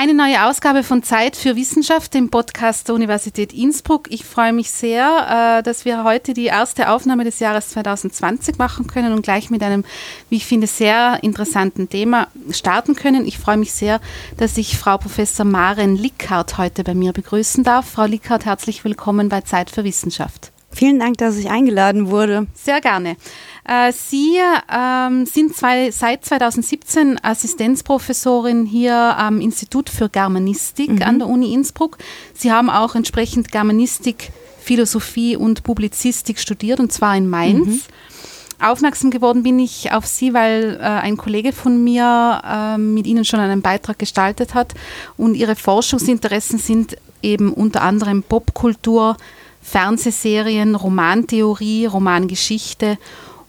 Eine neue Ausgabe von Zeit für Wissenschaft, dem Podcast der Universität Innsbruck. Ich freue mich sehr, äh, dass wir heute die erste Aufnahme des Jahres 2020 machen können und gleich mit einem, wie ich finde, sehr interessanten Thema starten können. Ich freue mich sehr, dass ich Frau Professor Maren Lickhardt heute bei mir begrüßen darf. Frau Lickhardt, herzlich willkommen bei Zeit für Wissenschaft. Vielen Dank, dass ich eingeladen wurde. Sehr gerne. Äh, Sie ähm, sind zwei, seit 2017 Assistenzprofessorin hier am Institut für Germanistik mhm. an der Uni Innsbruck. Sie haben auch entsprechend Germanistik, Philosophie und Publizistik studiert, und zwar in Mainz. Mhm. Aufmerksam geworden bin ich auf Sie, weil äh, ein Kollege von mir äh, mit Ihnen schon einen Beitrag gestaltet hat und Ihre Forschungsinteressen sind eben unter anderem Popkultur, Fernsehserien, Romantheorie, Romangeschichte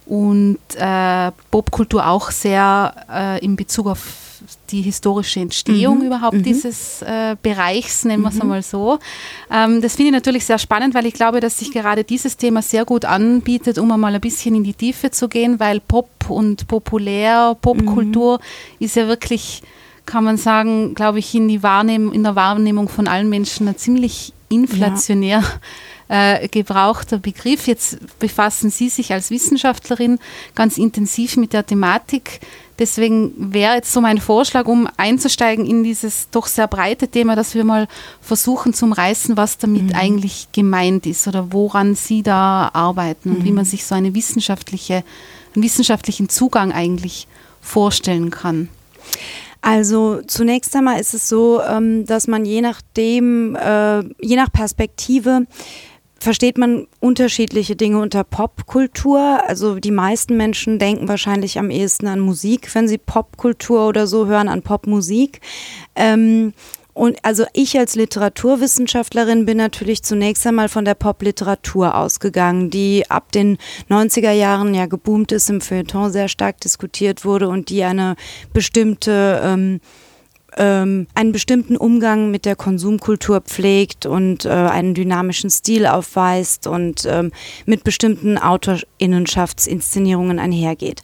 und äh, Popkultur auch sehr äh, in Bezug auf die historische Entstehung mhm. überhaupt mhm. dieses äh, Bereichs, nennen wir es mhm. einmal so. Ähm, das finde ich natürlich sehr spannend, weil ich glaube, dass sich gerade dieses Thema sehr gut anbietet, um einmal ein bisschen in die Tiefe zu gehen, weil Pop und populär, Popkultur mhm. ist ja wirklich, kann man sagen, glaube ich, in, die Wahrnehm in der Wahrnehmung von allen Menschen ziemlich inflationär. Ja äh, gebrauchter Begriff. Jetzt befassen Sie sich als Wissenschaftlerin ganz intensiv mit der Thematik. Deswegen wäre jetzt so mein Vorschlag, um einzusteigen in dieses doch sehr breite Thema, dass wir mal versuchen zu umreißen, was damit mhm. eigentlich gemeint ist oder woran Sie da arbeiten und mhm. wie man sich so eine wissenschaftliche, einen wissenschaftlichen Zugang eigentlich vorstellen kann. Also zunächst einmal ist es so, ähm, dass man je nachdem, äh, je nach Perspektive versteht man unterschiedliche Dinge unter Popkultur. Also die meisten Menschen denken wahrscheinlich am ehesten an Musik, wenn sie Popkultur oder so hören, an Popmusik. Ähm, und also ich als Literaturwissenschaftlerin bin natürlich zunächst einmal von der Popliteratur ausgegangen, die ab den 90er Jahren ja geboomt ist, im Feuilleton sehr stark diskutiert wurde und die eine bestimmte ähm, ähm, einen bestimmten Umgang mit der Konsumkultur pflegt und äh, einen dynamischen Stil aufweist und ähm, mit bestimmten Autorinnenschaftsinszenierungen einhergeht.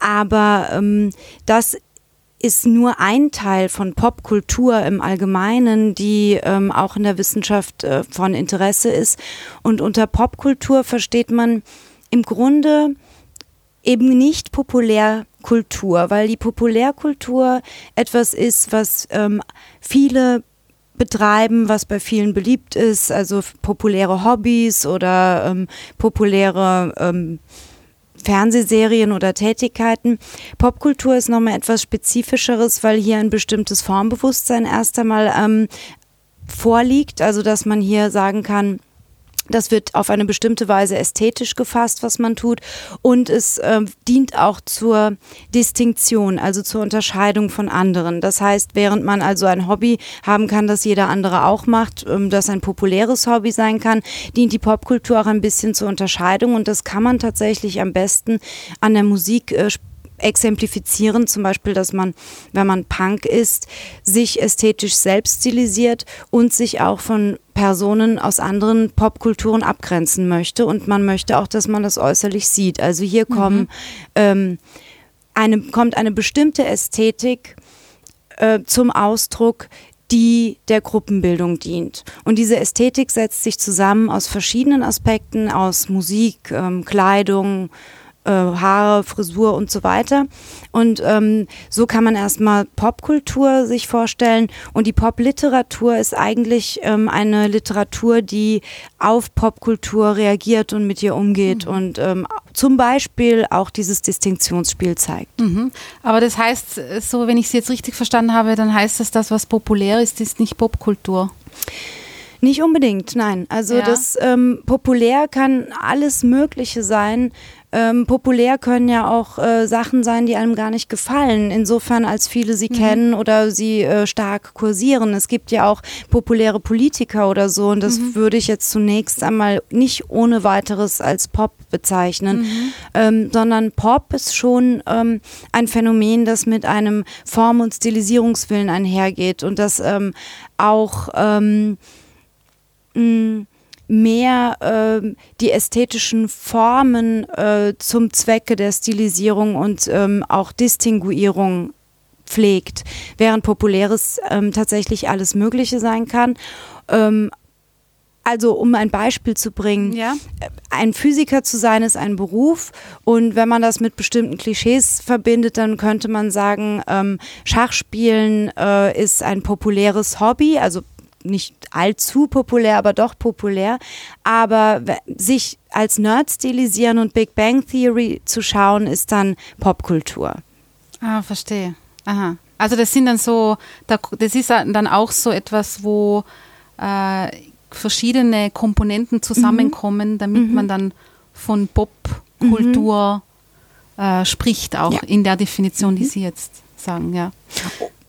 Aber ähm, das ist nur ein Teil von Popkultur im Allgemeinen, die ähm, auch in der Wissenschaft äh, von Interesse ist. Und unter Popkultur versteht man im Grunde eben nicht Populärkultur, weil die Populärkultur etwas ist, was ähm, viele betreiben, was bei vielen beliebt ist, also populäre Hobbys oder ähm, populäre ähm, Fernsehserien oder Tätigkeiten. Popkultur ist nochmal etwas Spezifischeres, weil hier ein bestimmtes Formbewusstsein erst einmal ähm, vorliegt, also dass man hier sagen kann, das wird auf eine bestimmte Weise ästhetisch gefasst, was man tut. Und es äh, dient auch zur Distinktion, also zur Unterscheidung von anderen. Das heißt, während man also ein Hobby haben kann, das jeder andere auch macht, ähm, das ein populäres Hobby sein kann, dient die Popkultur auch ein bisschen zur Unterscheidung. Und das kann man tatsächlich am besten an der Musik äh, exemplifizieren, zum Beispiel, dass man, wenn man Punk ist, sich ästhetisch selbst stilisiert und sich auch von Personen aus anderen Popkulturen abgrenzen möchte. Und man möchte auch, dass man das äußerlich sieht. Also hier mhm. kommen, ähm, eine, kommt eine bestimmte Ästhetik äh, zum Ausdruck, die der Gruppenbildung dient. Und diese Ästhetik setzt sich zusammen aus verschiedenen Aspekten, aus Musik, ähm, Kleidung, äh, Haare, Frisur und so weiter. Und ähm, so kann man erstmal Popkultur sich vorstellen. Und die Popliteratur ist eigentlich ähm, eine Literatur, die auf Popkultur reagiert und mit ihr umgeht mhm. und ähm, zum Beispiel auch dieses Distinktionsspiel zeigt. Mhm. Aber das heißt, so wenn ich Sie jetzt richtig verstanden habe, dann heißt das, das, was populär ist, ist nicht Popkultur. Nicht unbedingt, nein. Also ja. das ähm, populär kann alles Mögliche sein. Ähm, populär können ja auch äh, Sachen sein, die einem gar nicht gefallen, insofern als viele sie mhm. kennen oder sie äh, stark kursieren. Es gibt ja auch populäre Politiker oder so und das mhm. würde ich jetzt zunächst einmal nicht ohne weiteres als Pop bezeichnen, mhm. ähm, sondern Pop ist schon ähm, ein Phänomen, das mit einem Form- und Stilisierungswillen einhergeht und das ähm, auch ähm, mh, mehr äh, die ästhetischen Formen äh, zum Zwecke der Stilisierung und ähm, auch Distinguierung pflegt, während populäres ähm, tatsächlich alles Mögliche sein kann. Ähm, also um ein Beispiel zu bringen, ja. ein Physiker zu sein ist ein Beruf und wenn man das mit bestimmten Klischees verbindet, dann könnte man sagen, ähm, Schachspielen äh, ist ein populäres Hobby, also nicht allzu populär, aber doch populär. Aber sich als Nerd stilisieren und Big Bang Theory zu schauen, ist dann Popkultur. Ah, verstehe. Aha. Also das sind dann so, das ist dann auch so etwas, wo äh, verschiedene Komponenten zusammenkommen, mhm. damit mhm. man dann von Popkultur mhm. äh, spricht, auch ja. in der Definition, die mhm. Sie jetzt sagen, ja.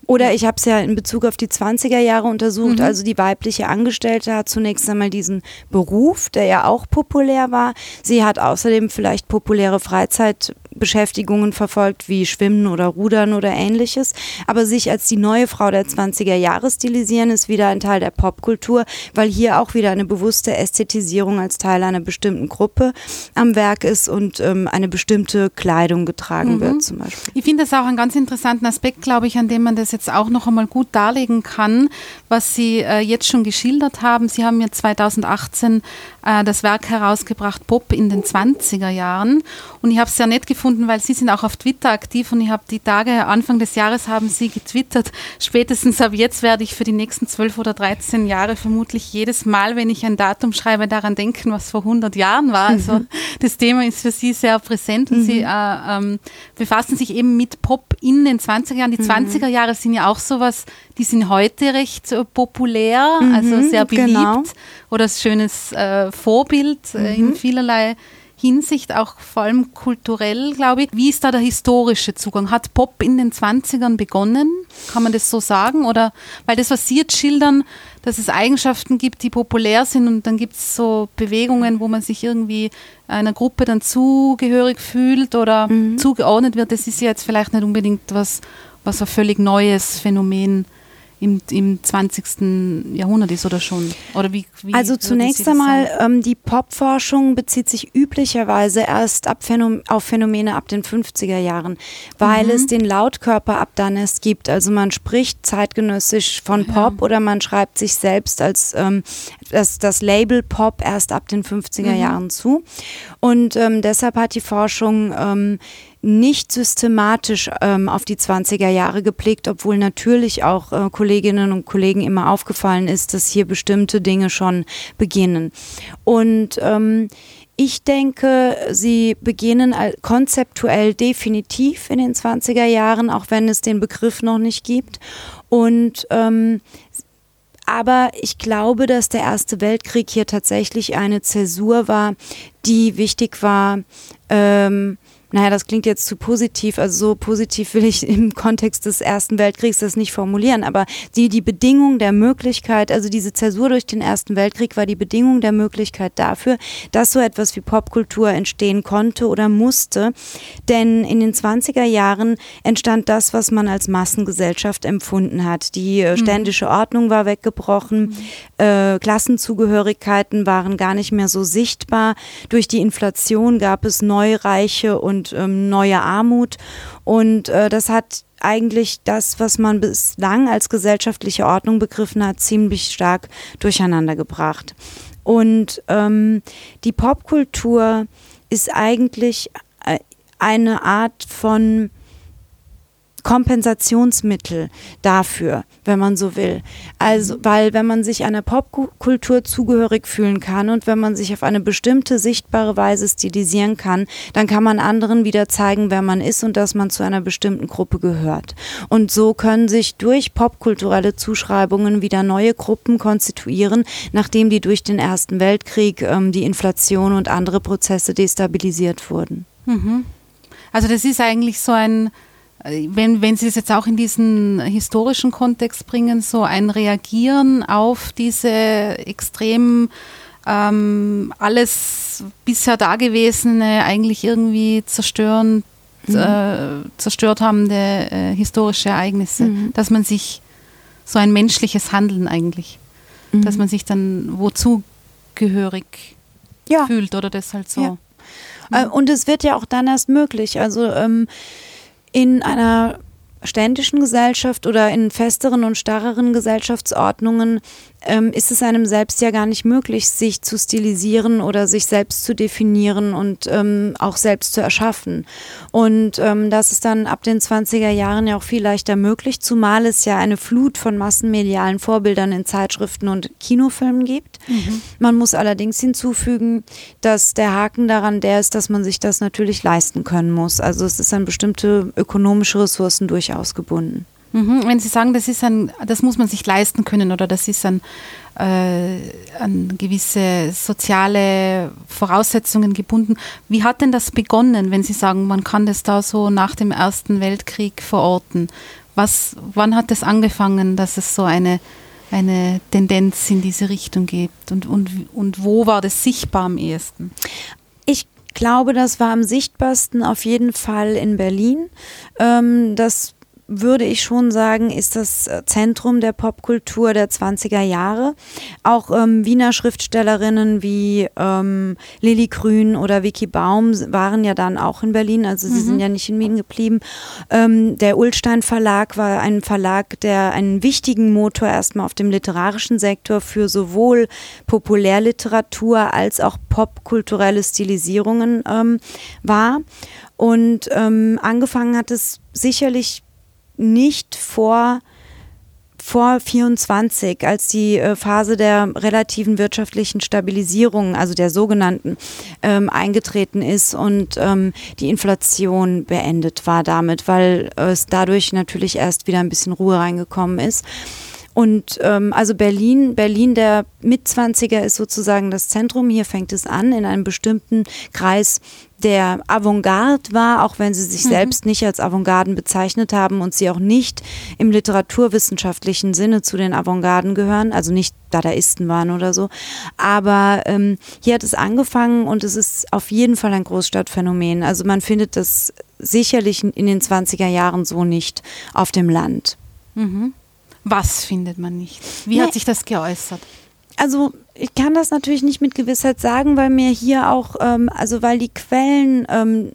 Oder ich habe es ja in Bezug auf die 20er Jahre untersucht. Mhm. Also die weibliche Angestellte hat zunächst einmal diesen Beruf, der ja auch populär war. Sie hat außerdem vielleicht populäre Freizeit Beschäftigungen verfolgt, wie Schwimmen oder Rudern oder ähnliches. Aber sich als die neue Frau der 20er Jahre stilisieren, ist wieder ein Teil der Popkultur, weil hier auch wieder eine bewusste Ästhetisierung als Teil einer bestimmten Gruppe am Werk ist und ähm, eine bestimmte Kleidung getragen mhm. wird zum Beispiel. Ich finde das auch einen ganz interessanten Aspekt, glaube ich, an dem man das jetzt auch noch einmal gut darlegen kann, was Sie äh, jetzt schon geschildert haben. Sie haben ja 2018 äh, das Werk herausgebracht, Pop in den 20er Jahren. Und ich habe es sehr nett gefunden, weil Sie sind auch auf Twitter aktiv und ich habe die Tage, Anfang des Jahres haben Sie getwittert, spätestens ab jetzt werde ich für die nächsten 12 oder 13 Jahre vermutlich jedes Mal, wenn ich ein Datum schreibe, daran denken, was vor 100 Jahren war. Also mhm. das Thema ist für Sie sehr präsent und mhm. Sie äh, ähm, befassen sich eben mit Pop in den 20er Jahren. Die mhm. 20er Jahre sind ja auch sowas, die sind heute recht äh, populär, also mhm, sehr beliebt genau. oder schönes äh, Vorbild äh, in mhm. vielerlei Hinsicht, auch vor allem kulturell, glaube ich. Wie ist da der historische Zugang? Hat Pop in den 20ern begonnen? Kann man das so sagen? Oder weil das, was Sie jetzt schildern, dass es Eigenschaften gibt, die populär sind und dann gibt es so Bewegungen, wo man sich irgendwie einer Gruppe dann zugehörig fühlt oder mhm. zugeordnet wird, das ist ja jetzt vielleicht nicht unbedingt was, was ein völlig neues Phänomen ist im, im 20. Jahrhundert ist oder schon? Oder wie, wie also zunächst einmal, ähm, die Popforschung bezieht sich üblicherweise erst Phänom auf Phänomene ab den 50er Jahren, weil mhm. es den Lautkörper ab dann erst gibt. Also man spricht zeitgenössisch von Pop ja. oder man schreibt sich selbst als ähm, das, das Label Pop erst ab den 50er mhm. Jahren zu. Und ähm, deshalb hat die Forschung ähm, nicht systematisch ähm, auf die 20er Jahre gepflegt, obwohl natürlich auch äh, Kolleginnen und Kollegen immer aufgefallen ist, dass hier bestimmte Dinge schon beginnen. Und ähm, ich denke, sie beginnen konzeptuell definitiv in den 20er Jahren, auch wenn es den Begriff noch nicht gibt. Und ähm, aber ich glaube, dass der Erste Weltkrieg hier tatsächlich eine Zäsur war, die wichtig war, ähm, naja, das klingt jetzt zu positiv, also so positiv will ich im Kontext des Ersten Weltkriegs das nicht formulieren, aber die, die Bedingung der Möglichkeit, also diese Zäsur durch den Ersten Weltkrieg war die Bedingung der Möglichkeit dafür, dass so etwas wie Popkultur entstehen konnte oder musste. Denn in den 20er Jahren entstand das, was man als Massengesellschaft empfunden hat. Die äh, mhm. ständische Ordnung war weggebrochen, mhm. äh, Klassenzugehörigkeiten waren gar nicht mehr so sichtbar. Durch die Inflation gab es Neureiche und und ähm, neue Armut. Und äh, das hat eigentlich das, was man bislang als gesellschaftliche Ordnung begriffen hat, ziemlich stark durcheinander gebracht. Und ähm, die Popkultur ist eigentlich äh, eine Art von Kompensationsmittel dafür, wenn man so will. Also, weil wenn man sich einer Popkultur zugehörig fühlen kann und wenn man sich auf eine bestimmte sichtbare Weise stilisieren kann, dann kann man anderen wieder zeigen, wer man ist und dass man zu einer bestimmten Gruppe gehört. Und so können sich durch popkulturelle Zuschreibungen wieder neue Gruppen konstituieren, nachdem die durch den Ersten Weltkrieg, ähm, die Inflation und andere Prozesse destabilisiert wurden. Mhm. Also das ist eigentlich so ein wenn, wenn Sie es jetzt auch in diesen historischen Kontext bringen, so ein Reagieren auf diese extrem ähm, alles bisher Dagewesene eigentlich irgendwie zerstören, mhm. äh, zerstört habende äh, historische Ereignisse, mhm. dass man sich so ein menschliches Handeln eigentlich, mhm. dass man sich dann wozu gehörig ja. fühlt oder das halt so. Ja. Äh, und es wird ja auch dann erst möglich. Also ähm, in einer ständischen Gesellschaft oder in festeren und starreren Gesellschaftsordnungen ähm, ist es einem selbst ja gar nicht möglich, sich zu stilisieren oder sich selbst zu definieren und ähm, auch selbst zu erschaffen. Und ähm, das ist dann ab den 20er Jahren ja auch viel leichter möglich, zumal es ja eine Flut von massenmedialen Vorbildern in Zeitschriften und Kinofilmen gibt. Mhm. Man muss allerdings hinzufügen, dass der Haken daran der ist, dass man sich das natürlich leisten können muss. Also es ist an bestimmte ökonomische Ressourcen durchaus gebunden. Mhm. Wenn Sie sagen, das ist ein, das muss man sich leisten können oder das ist ein, äh, an gewisse soziale Voraussetzungen gebunden. Wie hat denn das begonnen, wenn Sie sagen, man kann das da so nach dem Ersten Weltkrieg verorten? Was, wann hat das angefangen, dass es so eine, eine Tendenz in diese Richtung gibt? Und, und, und wo war das sichtbar am ehesten? Ich glaube, das war am sichtbarsten auf jeden Fall in Berlin. Ähm, das würde ich schon sagen, ist das äh, Zentrum der Popkultur der 20er Jahre. Auch ähm, Wiener Schriftstellerinnen wie ähm, Lilly Grün oder Vicky Baum waren ja dann auch in Berlin, also sie mhm. sind ja nicht in Wien geblieben. Ähm, der Ulstein Verlag war ein Verlag, der einen wichtigen Motor erstmal auf dem literarischen Sektor für sowohl Populärliteratur als auch popkulturelle Stilisierungen ähm, war. Und ähm, angefangen hat es sicherlich nicht vor vor 24, als die äh, Phase der relativen wirtschaftlichen Stabilisierung, also der sogenannten, ähm, eingetreten ist und ähm, die Inflation beendet war damit, weil es dadurch natürlich erst wieder ein bisschen Ruhe reingekommen ist. Und ähm, also Berlin, Berlin der Mitzwanziger ist sozusagen das Zentrum. Hier fängt es an in einem bestimmten Kreis der Avantgarde war, auch wenn sie sich mhm. selbst nicht als Avantgarden bezeichnet haben und sie auch nicht im literaturwissenschaftlichen Sinne zu den Avantgarden gehören, also nicht Dadaisten waren oder so. Aber ähm, hier hat es angefangen und es ist auf jeden Fall ein Großstadtphänomen. Also man findet das sicherlich in den 20er Jahren so nicht auf dem Land. Mhm. Was findet man nicht? Wie nee. hat sich das geäußert? Also ich kann das natürlich nicht mit Gewissheit sagen, weil mir hier auch, ähm, also weil die Quellen ähm,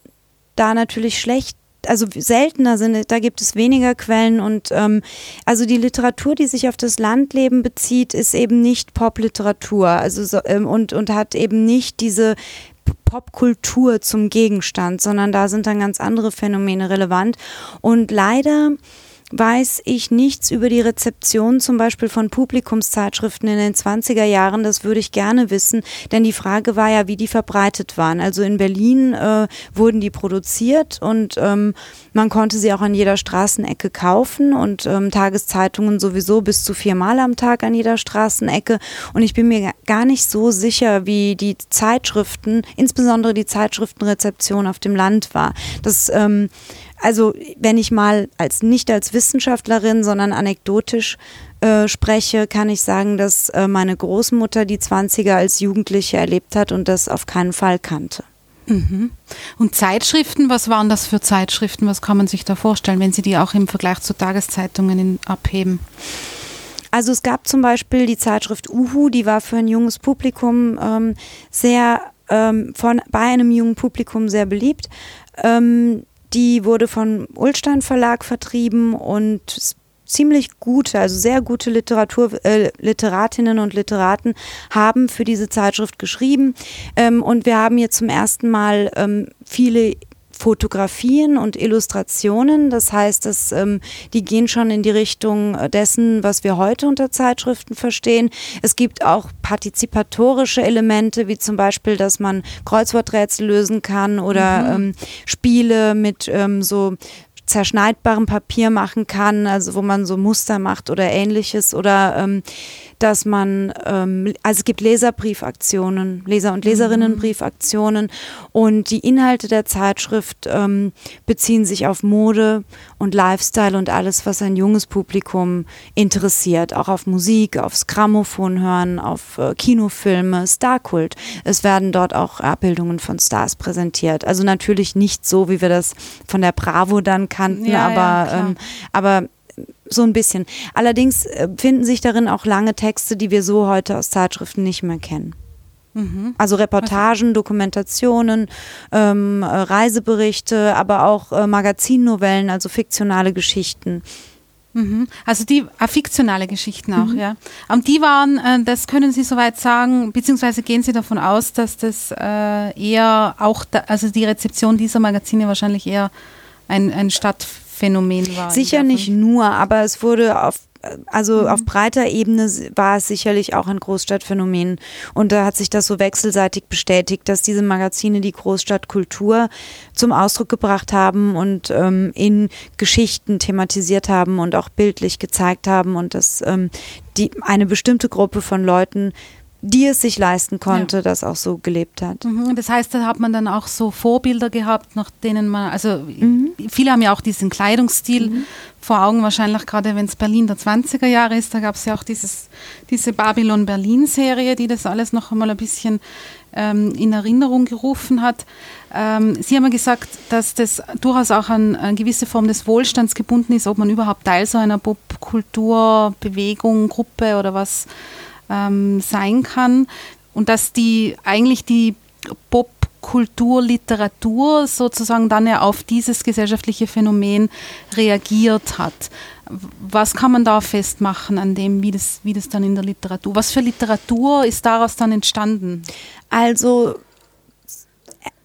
da natürlich schlecht also seltener sind, da gibt es weniger Quellen und ähm, also die Literatur, die sich auf das Landleben bezieht, ist eben nicht Popliteratur, also so, ähm, und und hat eben nicht diese Popkultur zum Gegenstand, sondern da sind dann ganz andere Phänomene relevant. Und leider weiß ich nichts über die Rezeption zum Beispiel von Publikumszeitschriften in den 20er Jahren. Das würde ich gerne wissen, denn die Frage war ja, wie die verbreitet waren. Also in Berlin äh, wurden die produziert und ähm, man konnte sie auch an jeder Straßenecke kaufen und ähm, Tageszeitungen sowieso bis zu viermal am Tag an jeder Straßenecke. Und ich bin mir gar nicht so sicher, wie die Zeitschriften, insbesondere die Zeitschriftenrezeption auf dem Land war. Das ähm, also wenn ich mal als nicht als Wissenschaftlerin, sondern anekdotisch äh, spreche, kann ich sagen, dass äh, meine Großmutter die 20er als Jugendliche erlebt hat und das auf keinen Fall kannte. Mhm. Und Zeitschriften, was waren das für Zeitschriften? Was kann man sich da vorstellen, wenn Sie die auch im Vergleich zu Tageszeitungen in, abheben? Also es gab zum Beispiel die Zeitschrift Uhu, die war für ein junges Publikum ähm, sehr ähm, von bei einem jungen Publikum sehr beliebt. Ähm, die wurde vom Ulstein Verlag vertrieben und ziemlich gute, also sehr gute Literatur, äh, Literatinnen und Literaten haben für diese Zeitschrift geschrieben. Ähm, und wir haben hier zum ersten Mal ähm, viele Fotografien und Illustrationen. Das heißt, dass, ähm, die gehen schon in die Richtung dessen, was wir heute unter Zeitschriften verstehen. Es gibt auch partizipatorische Elemente, wie zum Beispiel, dass man Kreuzworträtsel lösen kann oder mhm. ähm, Spiele mit ähm, so zerschneidbarem Papier machen kann, also wo man so Muster macht oder ähnliches oder ähm, dass man, ähm, also es gibt Leserbriefaktionen, Leser- und Leserinnenbriefaktionen und die Inhalte der Zeitschrift ähm, beziehen sich auf Mode und Lifestyle und alles, was ein junges Publikum interessiert, auch auf Musik, aufs Grammophon hören, auf äh, Kinofilme, Starkult. Es werden dort auch Abbildungen von Stars präsentiert. Also natürlich nicht so, wie wir das von der Bravo dann kannten, ja, aber, ja, ähm, aber so ein bisschen. Allerdings äh, finden sich darin auch lange Texte, die wir so heute aus Zeitschriften nicht mehr kennen. Mhm. Also Reportagen, Dokumentationen, ähm, Reiseberichte, aber auch äh, Magazinnovellen, also fiktionale Geschichten. Mhm. Also die äh, fiktionale Geschichten auch, mhm. ja. Und die waren, äh, das können Sie soweit sagen, beziehungsweise gehen Sie davon aus, dass das äh, eher auch, da, also die Rezeption dieser Magazine wahrscheinlich eher ein, ein Stadtphänomen war. Sicher nicht nur, aber es wurde auf also mhm. auf breiter Ebene war es sicherlich auch ein Großstadtphänomen. Und da hat sich das so wechselseitig bestätigt, dass diese Magazine die Großstadtkultur zum Ausdruck gebracht haben und ähm, in Geschichten thematisiert haben und auch bildlich gezeigt haben und dass ähm, die eine bestimmte Gruppe von Leuten die es sich leisten konnte, ja. das auch so gelebt hat. Mhm. Das heißt, da hat man dann auch so Vorbilder gehabt, nach denen man, also mhm. viele haben ja auch diesen Kleidungsstil mhm. vor Augen, wahrscheinlich gerade wenn es Berlin der 20er Jahre ist, da gab es ja auch dieses, diese Babylon-Berlin-Serie, die das alles noch einmal ein bisschen ähm, in Erinnerung gerufen hat. Ähm, Sie haben ja gesagt, dass das durchaus auch an eine gewisse Form des Wohlstands gebunden ist, ob man überhaupt Teil so einer Popkulturbewegung, Gruppe oder was ähm, sein kann und dass die eigentlich die Popkultur, Literatur sozusagen dann ja auf dieses gesellschaftliche Phänomen reagiert hat. Was kann man da festmachen an dem, wie das, wie das dann in der Literatur, was für Literatur ist daraus dann entstanden? Also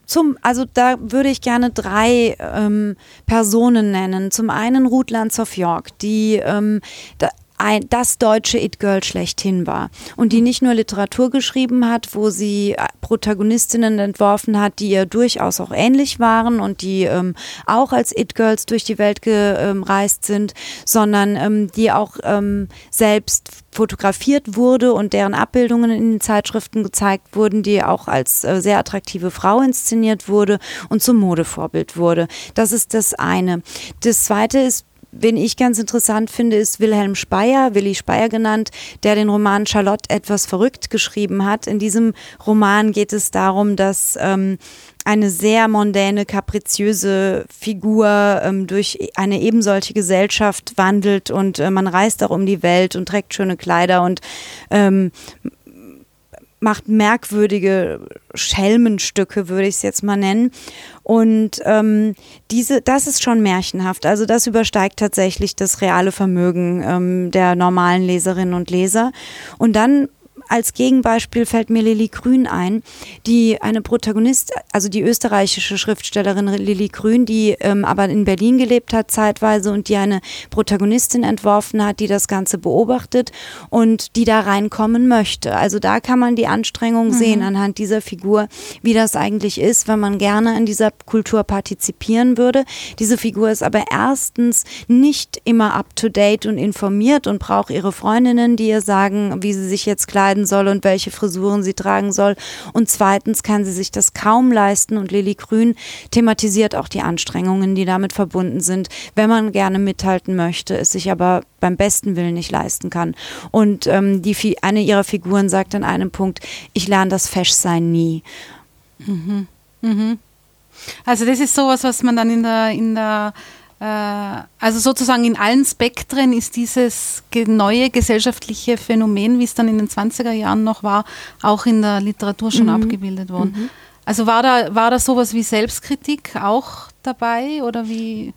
zum, also da würde ich gerne drei ähm, Personen nennen. Zum einen Ruth Lanz of York, die ähm, da, ein, das deutsche It-Girl schlechthin war. Und die nicht nur Literatur geschrieben hat, wo sie äh, Protagonistinnen entworfen hat, die ihr durchaus auch ähnlich waren und die ähm, auch als It-Girls durch die Welt gereist sind, sondern ähm, die auch ähm, selbst fotografiert wurde und deren Abbildungen in den Zeitschriften gezeigt wurden, die auch als äh, sehr attraktive Frau inszeniert wurde und zum Modevorbild wurde. Das ist das eine. Das zweite ist Wen ich ganz interessant finde, ist Wilhelm Speyer, Willi Speyer genannt, der den Roman Charlotte etwas verrückt geschrieben hat. In diesem Roman geht es darum, dass ähm, eine sehr mondäne, kapriziöse Figur ähm, durch eine ebensolche Gesellschaft wandelt und äh, man reist auch um die Welt und trägt schöne Kleider und ähm, macht merkwürdige Schelmenstücke, würde ich es jetzt mal nennen. Und ähm, diese, das ist schon märchenhaft. Also das übersteigt tatsächlich das reale Vermögen ähm, der normalen Leserinnen und Leser. Und dann als Gegenbeispiel fällt mir Lilly Grün ein, die eine Protagonist, also die österreichische Schriftstellerin Lilly Grün, die ähm, aber in Berlin gelebt hat zeitweise und die eine Protagonistin entworfen hat, die das Ganze beobachtet und die da reinkommen möchte. Also da kann man die Anstrengung mhm. sehen anhand dieser Figur, wie das eigentlich ist, wenn man gerne in dieser Kultur partizipieren würde. Diese Figur ist aber erstens nicht immer up-to-date und informiert und braucht ihre Freundinnen, die ihr sagen, wie sie sich jetzt kleiden kleiden soll und welche Frisuren sie tragen soll. Und zweitens kann sie sich das kaum leisten und Lilly Grün thematisiert auch die Anstrengungen, die damit verbunden sind, wenn man gerne mithalten möchte, es sich aber beim besten Willen nicht leisten kann. Und ähm, die, eine ihrer Figuren sagt an einem Punkt, ich lerne das Feschsein nie. Mhm. Mhm. Also das ist sowas, was man dann in der, in der also sozusagen in allen Spektren ist dieses neue gesellschaftliche Phänomen, wie es dann in den 20er Jahren noch war, auch in der Literatur schon mhm. abgebildet worden. Mhm. Also war da, war da sowas wie Selbstkritik auch dabei oder wie?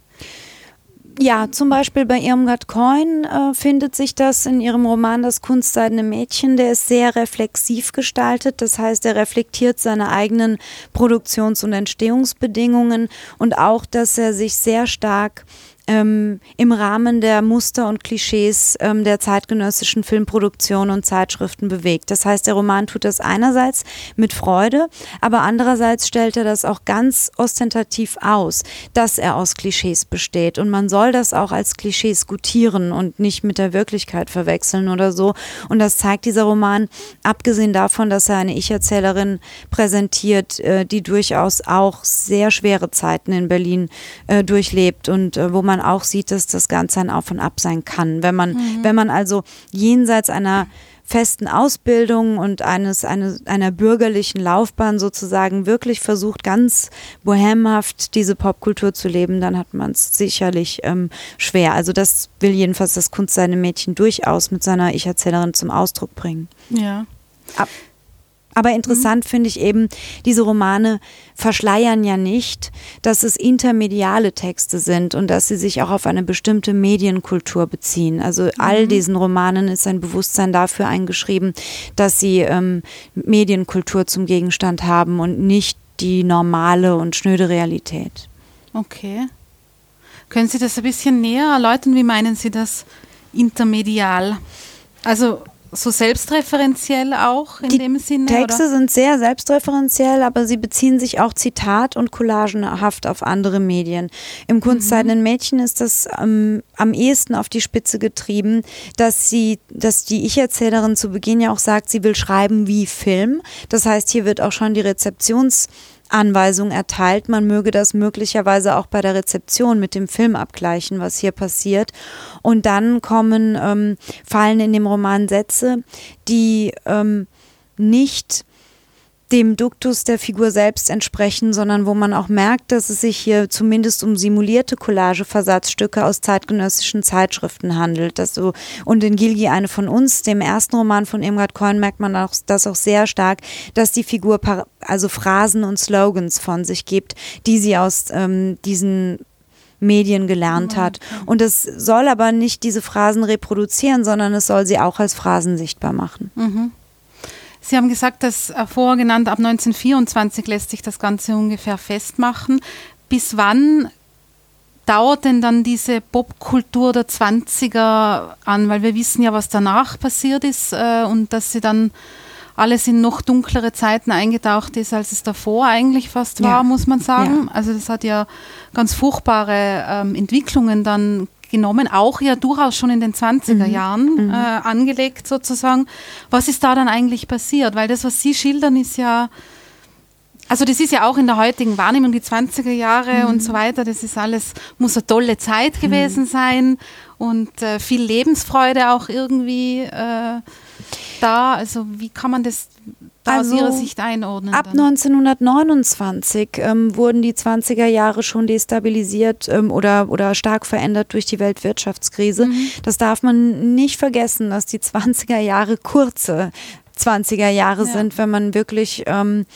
Ja, zum Beispiel bei Irmgard Coin äh, findet sich das in ihrem Roman Das kunstseidene Mädchen. Der ist sehr reflexiv gestaltet. Das heißt, er reflektiert seine eigenen Produktions- und Entstehungsbedingungen und auch, dass er sich sehr stark ähm, im Rahmen der Muster und Klischees ähm, der zeitgenössischen Filmproduktion und Zeitschriften bewegt. Das heißt, der Roman tut das einerseits mit Freude, aber andererseits stellt er das auch ganz ostentativ aus, dass er aus Klischees besteht. Und man soll das auch als Klischees gutieren und nicht mit der Wirklichkeit verwechseln oder so. Und das zeigt dieser Roman, abgesehen davon, dass er eine Ich-Erzählerin präsentiert, äh, die durchaus auch sehr schwere Zeiten in Berlin äh, durchlebt und äh, wo man man auch sieht, dass das Ganze ein Auf und Ab sein kann. Wenn man, mhm. wenn man also jenseits einer festen Ausbildung und eines, eine, einer bürgerlichen Laufbahn sozusagen wirklich versucht, ganz bohemhaft diese Popkultur zu leben, dann hat man es sicherlich ähm, schwer. Also das will jedenfalls das Kunst seine Mädchen durchaus mit seiner Ich-Erzählerin zum Ausdruck bringen. Ja. Ab Aber interessant mhm. finde ich eben, diese Romane verschleiern ja nicht, dass es intermediale Texte sind und dass sie sich auch auf eine bestimmte Medienkultur beziehen. Also mhm. all diesen Romanen ist ein Bewusstsein dafür eingeschrieben, dass sie ähm, Medienkultur zum Gegenstand haben und nicht die normale und schnöde Realität. Okay. Können Sie das ein bisschen näher erläutern? Wie meinen Sie das intermedial? Also so selbstreferenziell auch in die dem Sinne? Texte oder? sind sehr selbstreferenziell, aber sie beziehen sich auch Zitat- und collagenhaft auf andere Medien. Im Kunstzeitenden mhm. Mädchen ist das ähm, am ehesten auf die Spitze getrieben, dass sie, dass die Ich-Erzählerin zu Beginn ja auch sagt, sie will schreiben wie Film. Das heißt, hier wird auch schon die Rezeptions- Anweisung erteilt. Man möge das möglicherweise auch bei der Rezeption mit dem Film abgleichen, was hier passiert. Und dann kommen, ähm, fallen in dem Roman Sätze, die ähm, nicht dem Duktus der Figur selbst entsprechen, sondern wo man auch merkt, dass es sich hier zumindest um simulierte Collage-Versatzstücke aus zeitgenössischen Zeitschriften handelt. Das so, und in Gilgi, eine von uns, dem ersten Roman von Irmgard Cohen, merkt man auch, das auch sehr stark, dass die Figur also Phrasen und Slogans von sich gibt, die sie aus ähm, diesen Medien gelernt hat. Und es soll aber nicht diese Phrasen reproduzieren, sondern es soll sie auch als Phrasen sichtbar machen. Mhm. Sie haben gesagt, dass äh, vorher genannt, ab 1924 lässt sich das Ganze ungefähr festmachen. Bis wann dauert denn dann diese Popkultur der 20er an? Weil wir wissen ja, was danach passiert ist äh, und dass sie dann alles in noch dunklere Zeiten eingetaucht ist, als es davor eigentlich fast war, ja. muss man sagen. Ja. Also das hat ja ganz furchtbare ähm, Entwicklungen dann genommen, auch ja durchaus schon in den 20er mhm. Jahren mhm. Äh, angelegt sozusagen. Was ist da dann eigentlich passiert? Weil das, was Sie schildern, ist ja, also das ist ja auch in der heutigen Wahrnehmung, die 20er Jahre mhm. und so weiter, das ist alles, muss eine tolle Zeit mhm. gewesen sein und äh, viel Lebensfreude auch irgendwie äh, da. Also wie kann man das also aus Ihrer Sicht einordnen? Ab dann? 1929 ähm, wurden die 20er Jahre schon destabilisiert ähm, oder, oder stark verändert durch die Weltwirtschaftskrise. Mhm. Das darf man nicht vergessen, dass die 20er Jahre kurze 20er Jahre ja. sind, wenn man wirklich ähm,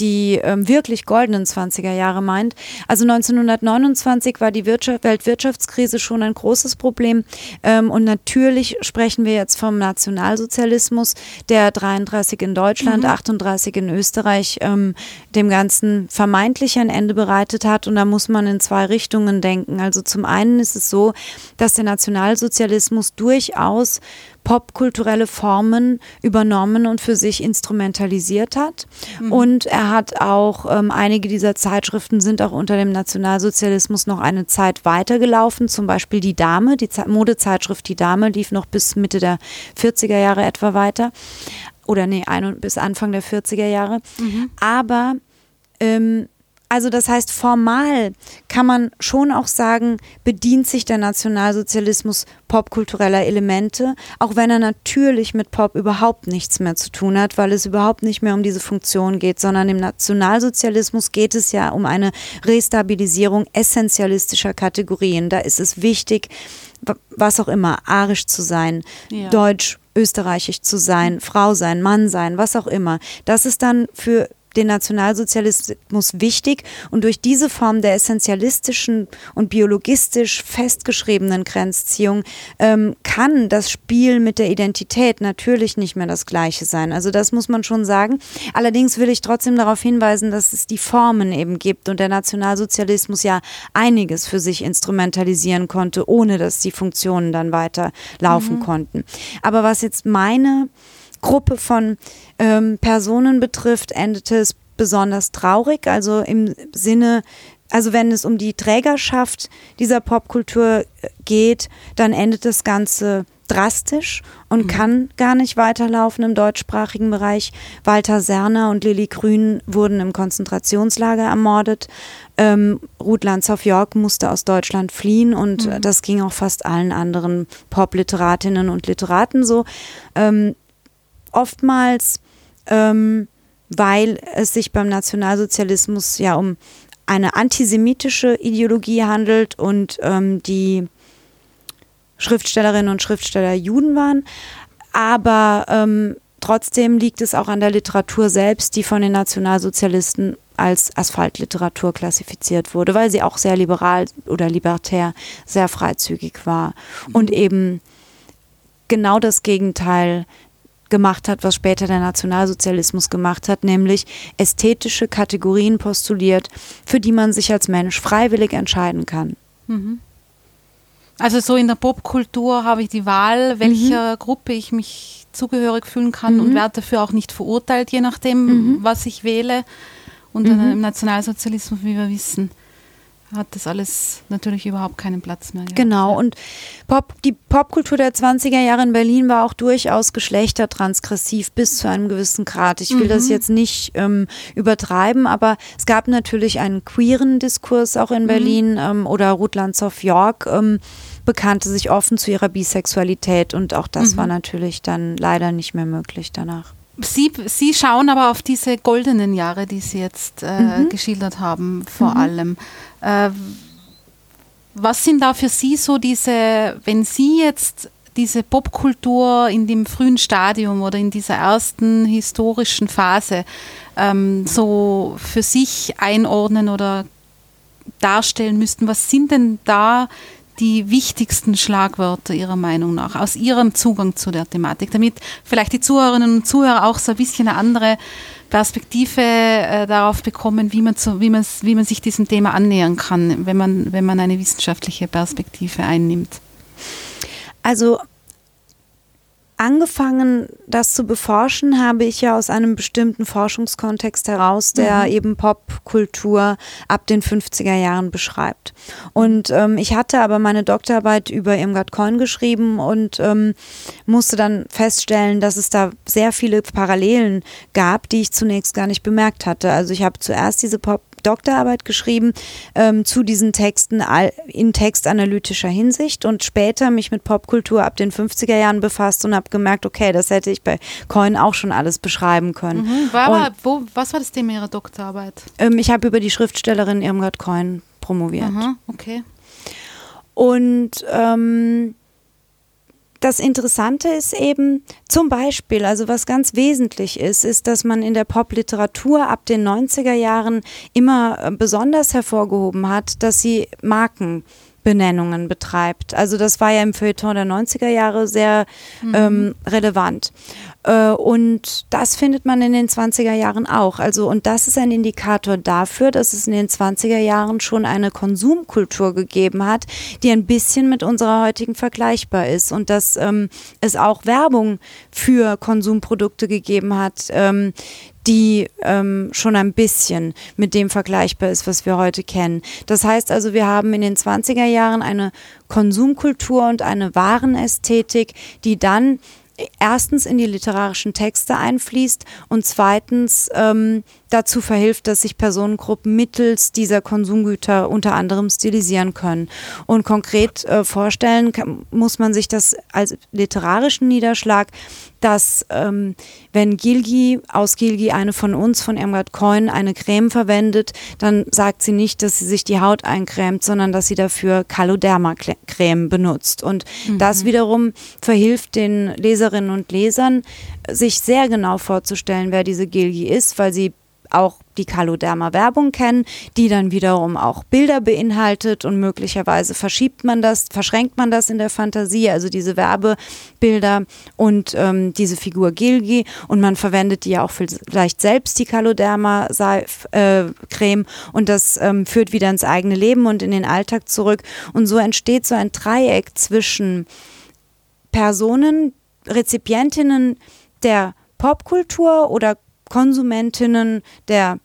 die ähm, wirklich goldenen 20er Jahre meint. Also 1929 war die Wirtschaft, Weltwirtschaftskrise schon ein großes Problem. Ähm, und natürlich sprechen wir jetzt vom Nationalsozialismus, der 33 in Deutschland, mhm. 38 in Österreich ähm, dem Ganzen vermeintlich ein Ende bereitet hat. Und da muss man in zwei Richtungen denken. Also zum einen ist es so, dass der Nationalsozialismus durchaus popkulturelle Formen übernommen und für sich instrumentalisiert hat. Mhm. Und er hat auch, ähm, einige dieser Zeitschriften sind auch unter dem Nationalsozialismus noch eine Zeit weitergelaufen. Zum Beispiel Die Dame, die Ze Modezeitschrift Die Dame lief noch bis Mitte der 40er Jahre etwa weiter. Oder nee, ein, bis Anfang der 40er Jahre. Mhm. Aber ähm, also das heißt, formal kann man schon auch sagen, bedient sich der Nationalsozialismus popkultureller Elemente, auch wenn er natürlich mit Pop überhaupt nichts mehr zu tun hat, weil es überhaupt nicht mehr um diese Funktion geht, sondern im Nationalsozialismus geht es ja um eine Restabilisierung essentialistischer Kategorien. Da ist es wichtig, was auch immer, arisch zu sein, ja. deutsch, österreichisch zu sein, Frau sein, Mann sein, was auch immer. Das ist dann für den Nationalsozialismus wichtig und durch diese Form der essentialistischen und biologistisch festgeschriebenen Grenzziehung ähm, kann das Spiel mit der Identität natürlich nicht mehr das gleiche sein. Also das muss man schon sagen. Allerdings will ich trotzdem darauf hinweisen, dass es die Formen eben gibt und der Nationalsozialismus ja einiges für sich instrumentalisieren konnte, ohne dass die Funktionen dann weiter laufen mhm. konnten. Aber was jetzt meine Gruppe von ähm, Personen betrifft, endete es besonders traurig. Also im Sinne, also wenn es um die Trägerschaft dieser Popkultur äh, geht, dann endet das Ganze drastisch und mhm. kann gar nicht weiterlaufen im deutschsprachigen Bereich. Walter Serner und Lilly Grün wurden im Konzentrationslager ermordet. Ähm, Ruth Landshoff-York musste aus Deutschland fliehen und mhm. das ging auch fast allen anderen Pop-Literatinnen und Literaten so. Ähm, oftmals, ähm, weil es sich beim Nationalsozialismus ja um eine antisemitische Ideologie handelt und ähm, die Schriftstellerinnen und Schriftsteller Juden waren. Aber ähm, trotzdem liegt es auch an der Literatur selbst, die von den Nationalsozialisten als Asphaltliteratur klassifiziert wurde, weil sie auch sehr liberal oder libertär, sehr freizügig war mhm. und eben genau das Gegenteil gemacht hat, was später der Nationalsozialismus gemacht hat, nämlich ästhetische Kategorien postuliert, für die man sich als Mensch freiwillig entscheiden kann. Mhm. Also so in der Popkultur habe ich die Wahl, welcher mhm. Gruppe ich mich zugehörig fühlen kann mhm. und werde dafür auch nicht verurteilt, je nachdem, mhm. was ich wähle. Und mhm. im Nationalsozialismus, wie wir wissen, hat das alles natürlich überhaupt keinen Platz mehr. Gehabt. Genau, und Pop, die Popkultur der 20er Jahre in Berlin war auch durchaus geschlechtertransgressiv bis zu einem gewissen Grad. Ich will mhm. das jetzt nicht ähm, übertreiben, aber es gab natürlich einen queeren Diskurs auch in mhm. Berlin ähm, oder Ruth Landshoff York ähm, bekannte sich offen zu ihrer Bisexualität und auch das mhm. war natürlich dann leider nicht mehr möglich danach. Sie, Sie schauen aber auf diese goldenen Jahre, die Sie jetzt äh, mhm. geschildert haben, vor mhm. allem. Äh, was sind da für Sie so diese, wenn Sie jetzt diese Popkultur in dem frühen Stadium oder in dieser ersten historischen Phase ähm, so für sich einordnen oder darstellen müssten, was sind denn da die wichtigsten Schlagwörter Ihrer Meinung nach aus Ihrem Zugang zu der Thematik, damit vielleicht die Zuhörerinnen und Zuhörer auch so ein bisschen eine andere Perspektive äh, darauf bekommen, wie man, zu, wie, man, wie man sich diesem Thema annähern kann, wenn man, wenn man eine wissenschaftliche Perspektive einnimmt? Also angefangen, das zu beforschen, habe ich ja aus einem bestimmten Forschungskontext heraus, der mhm. eben Popkultur ab den 50er Jahren beschreibt. Und ähm, ich hatte aber meine Doktorarbeit über Irmgard Coin geschrieben und ähm, musste dann feststellen, dass es da sehr viele Parallelen gab, die ich zunächst gar nicht bemerkt hatte. Also ich habe zuerst diese Pop Doktorarbeit geschrieben ähm, zu diesen Texten in textanalytischer Hinsicht und später mich mit Popkultur ab den 50er Jahren befasst und habe gemerkt, okay, das hätte ich bei Coin auch schon alles beschreiben können. Mhm. War aber, wo, was war das Thema Ihrer Doktorarbeit? Ähm, ich habe über die Schriftstellerin Irmgard Coin promoviert. Mhm, okay. Und ähm, das Interessante ist eben zum Beispiel, also was ganz wesentlich ist, ist, dass man in der Popliteratur ab den 90er Jahren immer äh, besonders hervorgehoben hat, dass sie Markenbenennungen betreibt. Also das war ja im Feuilleton der 90er Jahre sehr mhm. ähm, relevant. Äh, und das findet man in den 20er Jahren auch. Also, und das ist ein Indikator dafür, dass es in den 20er Jahren schon eine Konsumkultur gegeben hat, die ein bisschen mit unserer heutigen vergleichbar ist. Und dass ähm, es auch Werbung für Konsumprodukte gegeben hat, ähm, die ähm, schon ein bisschen mit dem vergleichbar ist, was wir heute kennen. Das heißt also, wir haben in den 20er Jahren eine Konsumkultur und eine Warenästhetik, die dann erstens in die literarischen Texte einfließt und zweitens ähm, dazu verhilft, dass sich Personengruppen mittels dieser Konsumgüter unter anderem stilisieren können. Und konkret äh, vorstellen kann, muss man sich das als literarischen Niederschlag, dass ähm, wenn Gilgi aus Gilgi eine von uns, von Irmgard Coin, eine Creme verwendet, dann sagt sie nicht, dass sie sich die Haut eincremt, sondern dass sie dafür Caloderma-Creme benutzt. Und mhm. das wiederum verhilft den Leserinnen und Lesern, sich sehr genau vorzustellen, wer diese Gilgi ist, weil sie auch die Kaloderma Werbung kennen, die dann wiederum auch Bilder beinhaltet und möglicherweise verschiebt man das, verschränkt man das in der Fantasie, also diese Werbebilder und ähm, diese Figur Gilgi. Und man verwendet die ja auch vielleicht selbst die Kaloderma äh, und das ähm, führt wieder ins eigene Leben und in den Alltag zurück. Und so entsteht so ein Dreieck zwischen Personen, Rezipientinnen der Popkultur oder Konsumentinnen der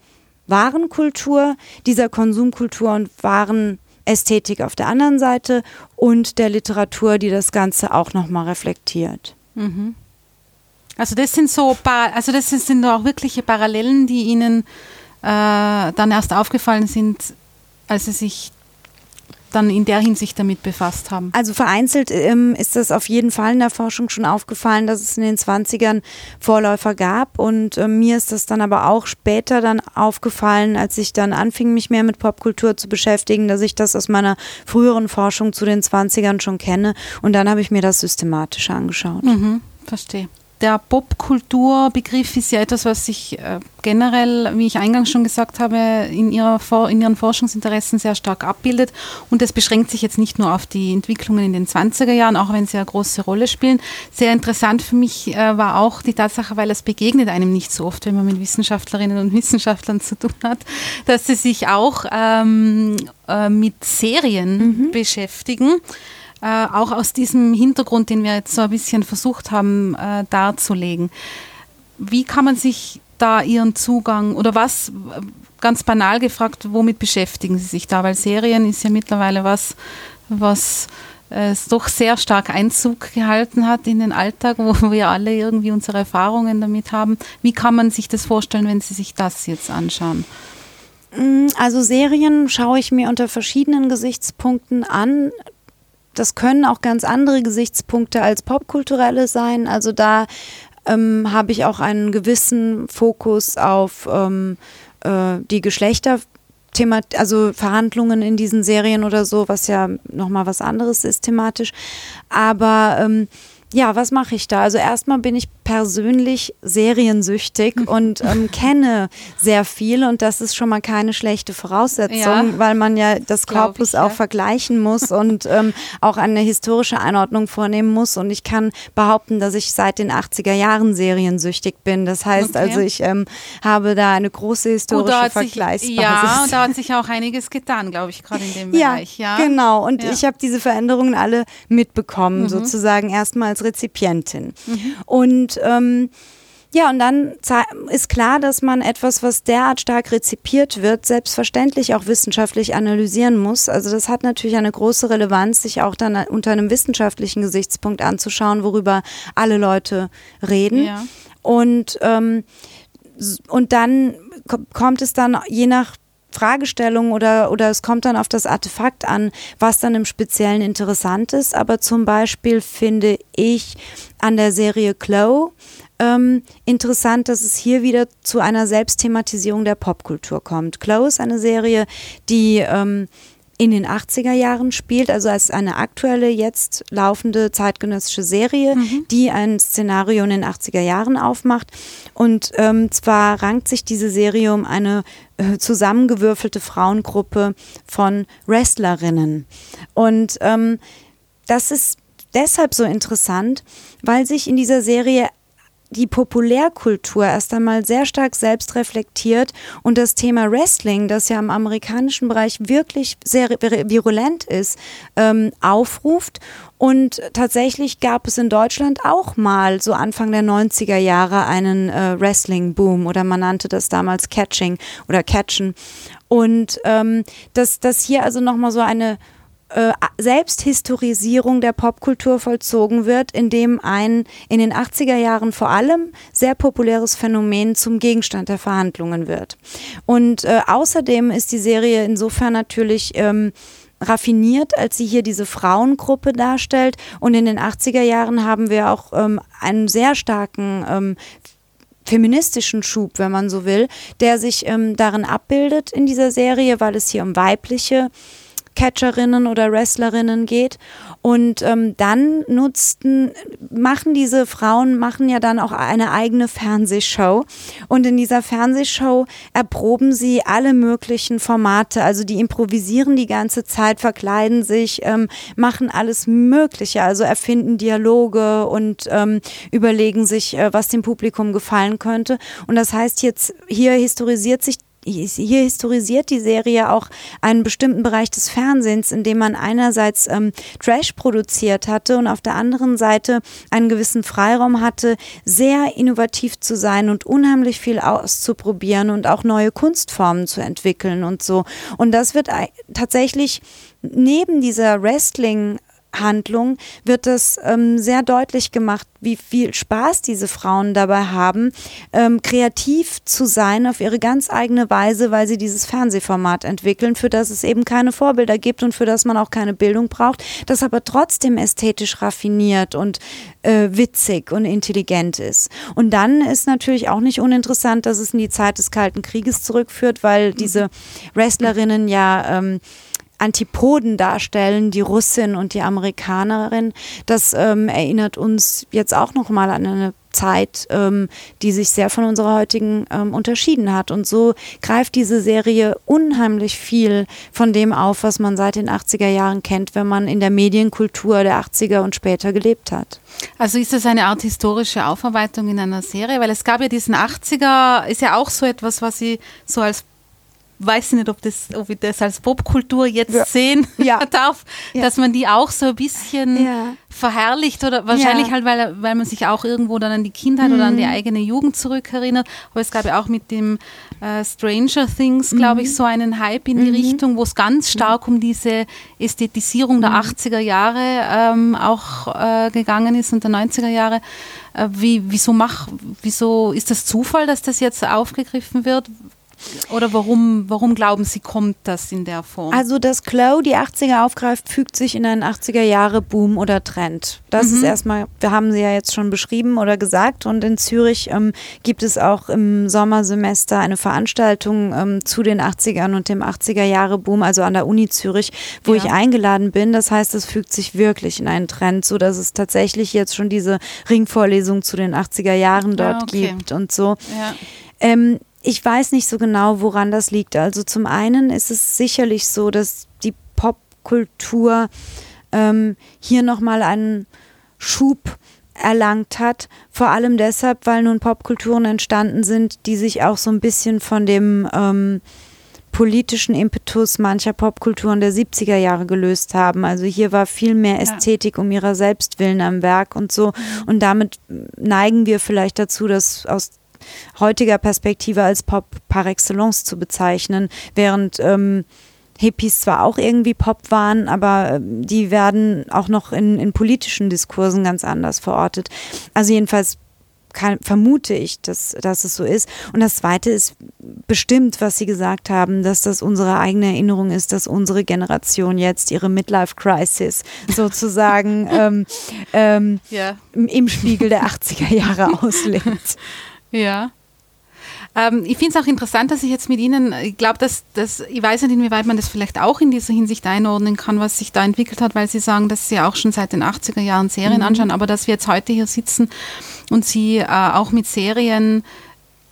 Warenkultur, dieser Konsumkultur und Warenästhetik auf der anderen Seite und der Literatur, die das Ganze auch nochmal reflektiert. Mhm. Also das sind so, also das sind auch wirkliche Parallelen, die Ihnen äh, dann erst aufgefallen sind, als Sie sich dann in der Hinsicht damit befasst haben? Also vereinzelt ähm, ist das auf jeden Fall in der Forschung schon aufgefallen, dass es in den 20ern Vorläufer gab und äh, mir ist das dann aber auch später dann aufgefallen, als ich dann anfing, mich mehr mit Popkultur zu beschäftigen, dass ich das aus meiner früheren Forschung zu den 20ern schon kenne und dann habe ich mir das systematisch angeschaut. Mhm, verstehe. Der Popkulturbegriff ist ja etwas, was sich äh, generell, wie ich eingangs schon gesagt habe, in, ihrer, in ihren Forschungsinteressen sehr stark abbildet. Und das beschränkt sich jetzt nicht nur auf die Entwicklungen in den 20er Jahren, auch wenn sie eine große Rolle spielen. Sehr interessant für mich äh, war auch die Tatsache, weil es begegnet einem nicht so oft, wenn man mit Wissenschaftlerinnen und Wissenschaftlern zu tun hat, dass sie sich auch ähm, äh, mit Serien mhm. beschäftigen äh, auch aus diesem Hintergrund, den wir jetzt so ein bisschen versucht haben äh, darzulegen. Wie kann man sich da Ihren Zugang oder was, ganz banal gefragt, womit beschäftigen Sie sich da? Weil Serien ist ja mittlerweile was, was äh, es doch sehr stark Einzug gehalten hat in den Alltag, wo wir alle irgendwie unsere Erfahrungen damit haben. Wie kann man sich das vorstellen, wenn Sie sich das jetzt anschauen? Mm, also Serien schaue ich mir unter verschiedenen Gesichtspunkten an das können auch ganz andere Gesichtspunkte als popkulturelle sein. Also da ähm, habe ich auch einen gewissen Fokus auf ähm, äh, die Geschlechter. Thema, also Verhandlungen in diesen Serien oder so, was ja nochmal was anderes ist thematisch. Aber ähm, ja, was mache ich da? Also erstmal bin ich persönlich seriensüchtig und ähm, kenne sehr viel und das ist schon mal keine schlechte Voraussetzung, ja, weil man ja das Korpus ich, auch ja. vergleichen muss und ähm, auch eine historische Einordnung vornehmen muss und ich kann behaupten, dass ich seit den 80er Jahren seriensüchtig bin. Das heißt okay. also, ich ähm, habe da eine große historische Vergleichsbasis. ja, und da hat sich auch einiges getan, glaube ich, gerade in dem Bereich. Ja, genau. Und ich habe diese Veränderungen alle mitbekommen, mhm. sozusagen erstmal als Rezipientin. Mhm. Und ähm, ja, und dann ist klar, dass man etwas, was derart stark rezipiert wird, selbstverständlich auch wissenschaftlich analysieren muss. Also das hat natürlich eine große Relevanz, sich auch dann unter einem wissenschaftlichen Gesichtspunkt anzuschauen, worüber alle Leute reden. Ja. Und, ähm, und dann kommt es dann je nach Fragestellung oder, oder es kommt dann auf das Artefakt an, was dann im Speziellen interessant ist. Aber zum Beispiel finde ich an der Serie Chloe ähm, interessant, dass es hier wieder zu einer Selbstthematisierung der Popkultur kommt. Chloe ist eine Serie, die ähm, in den 80er Jahren spielt, also als eine aktuelle, jetzt laufende zeitgenössische Serie, mhm. die ein Szenario in den 80er Jahren aufmacht. Und ähm, zwar rankt sich diese Serie um eine äh, zusammengewürfelte Frauengruppe von Wrestlerinnen. Und ähm, das ist deshalb so interessant, weil sich in dieser Serie die Populärkultur erst einmal sehr stark selbst reflektiert und das Thema Wrestling, das ja im amerikanischen Bereich wirklich sehr virulent ist, ähm, aufruft. Und tatsächlich gab es in Deutschland auch mal so Anfang der 90er Jahre einen äh, Wrestling-Boom oder man nannte das damals Catching oder Catchen. Und ähm, dass, dass hier also nochmal so eine äh, Selbsthistorisierung der Popkultur vollzogen wird, indem ein in den 80er Jahren vor allem sehr populäres Phänomen zum Gegenstand der Verhandlungen wird. Und äh, außerdem ist die Serie insofern natürlich ähm, raffiniert, als sie hier diese Frauengruppe darstellt. Und in den 80er Jahren haben wir auch ähm, einen sehr starken ähm, feministischen Schub, wenn man so will, der sich ähm, darin abbildet in dieser Serie, weil es hier um weibliche Catcherinnen oder Wrestlerinnen geht. Und ähm, dann nutzten, machen diese Frauen, machen ja dann auch eine eigene Fernsehshow. Und in dieser Fernsehshow erproben sie alle möglichen Formate. Also die improvisieren die ganze Zeit, verkleiden sich, ähm, machen alles Mögliche. Also erfinden Dialoge und ähm, überlegen sich, äh, was dem Publikum gefallen könnte. Und das heißt jetzt, hier historisiert sich hier historisiert die Serie auch einen bestimmten Bereich des Fernsehens, in dem man einerseits ähm, Trash produziert hatte und auf der anderen Seite einen gewissen Freiraum hatte, sehr innovativ zu sein und unheimlich viel auszuprobieren und auch neue Kunstformen zu entwickeln und so. Und das wird tatsächlich neben dieser Wrestling Handlung wird es ähm, sehr deutlich gemacht, wie viel Spaß diese Frauen dabei haben, ähm, kreativ zu sein auf ihre ganz eigene Weise, weil sie dieses Fernsehformat entwickeln, für das es eben keine Vorbilder gibt und für das man auch keine Bildung braucht, das aber trotzdem ästhetisch raffiniert und äh, witzig und intelligent ist. Und dann ist natürlich auch nicht uninteressant, dass es in die Zeit des Kalten Krieges zurückführt, weil diese Wrestlerinnen ja ähm, Antipoden darstellen, die Russin und die Amerikanerin. Das ähm, erinnert uns jetzt auch nochmal an eine Zeit, ähm, die sich sehr von unserer heutigen ähm, unterschieden hat. Und so greift diese Serie unheimlich viel von dem auf, was man seit den 80er Jahren kennt, wenn man in der Medienkultur der 80er und später gelebt hat. Also ist das eine Art historische Aufarbeitung in einer Serie? Weil es gab ja diesen 80er, ist ja auch so etwas, was sie so als weiß nicht, ob, das, ob ich das als Popkultur jetzt ja. sehen ja. darf, ja. dass man die auch so ein bisschen verherrlicht oder wahrscheinlich halt, weil, weil man sich auch irgendwo dann an die Kindheit mhm. oder an die mhm. eigene Jugend zurückerinnert. Aber es gab ja auch mit dem äh, Stranger Things, glaube ich, mhm. so einen Hype in die mhm. Richtung, wo es ganz stark um diese Ästhetisierung der 80er Jahre ähm, auch äh, gegangen ist und der 90er Jahre. Äh, wie, wieso, mach, wieso ist das Zufall, dass das jetzt aufgegriffen wird? Oder warum, warum glauben Sie, kommt das in der Form? Also, dass Chloe die 80er aufgreift, fügt sich in einen 80er-Jahre-Boom oder Trend. Das mhm. ist erstmal, wir haben sie ja jetzt schon beschrieben oder gesagt. Und in Zürich ähm, gibt es auch im Sommersemester eine Veranstaltung ähm, zu den 80ern und dem 80er-Jahre-Boom, also an der Uni Zürich, wo ja. ich eingeladen bin. Das heißt, es fügt sich wirklich in einen Trend, sodass es tatsächlich jetzt schon diese Ringvorlesung zu den 80er Jahren dort ah, okay. gibt und so. Ja. Ähm, ich weiß nicht so genau, woran das liegt. Also zum einen ist es sicherlich so, dass die Popkultur ähm, hier nochmal einen Schub erlangt hat. Vor allem deshalb, weil nun Popkulturen entstanden sind, die sich auch so ein bisschen von dem ähm, politischen Impetus mancher Popkulturen der 70er Jahre gelöst haben. Also hier war viel mehr Ästhetik um ihrer selbst willen am Werk und so. Mhm. Und damit neigen wir vielleicht dazu, dass aus heutiger Perspektive als Pop par excellence zu bezeichnen, während ähm, Hippies zwar auch irgendwie Pop waren, aber ähm, die werden auch noch in, in politischen Diskursen ganz anders verortet. Also jedenfalls kann, vermute ich, dass, dass es so ist. Und das Zweite ist bestimmt, was Sie gesagt haben, dass das unsere eigene Erinnerung ist, dass unsere Generation jetzt ihre Midlife-Crisis sozusagen ähm, ähm, ja. im Spiegel der 80er Jahre auslebt. Ja. Ähm, ich finde es auch interessant, dass ich jetzt mit Ihnen, ich glaube, dass, dass, ich weiß nicht, inwieweit man das vielleicht auch in dieser Hinsicht einordnen kann, was sich da entwickelt hat, weil Sie sagen, dass Sie auch schon seit den 80er Jahren Serien mhm. anschauen, aber dass wir jetzt heute hier sitzen und Sie äh, auch mit Serien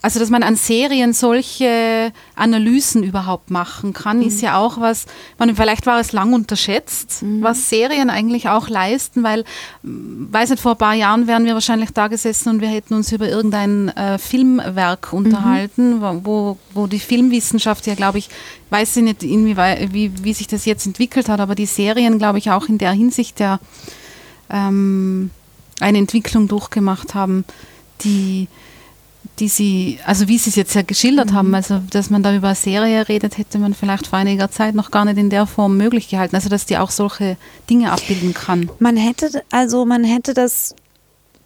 also, dass man an Serien solche Analysen überhaupt machen kann, mhm. ist ja auch was, man, vielleicht war es lang unterschätzt, mhm. was Serien eigentlich auch leisten, weil, weiß nicht, vor ein paar Jahren wären wir wahrscheinlich da gesessen und wir hätten uns über irgendein äh, Filmwerk unterhalten, mhm. wo, wo die Filmwissenschaft ja, glaube ich, weiß ich nicht, inwieweit, wie, wie sich das jetzt entwickelt hat, aber die Serien, glaube ich, auch in der Hinsicht ja ähm, eine Entwicklung durchgemacht haben, die die Sie, also wie Sie es jetzt ja geschildert mhm. haben, also dass man da über eine Serie redet, hätte man vielleicht vor einiger Zeit noch gar nicht in der Form möglich gehalten. Also dass die auch solche Dinge abbilden kann. Man hätte, also man hätte das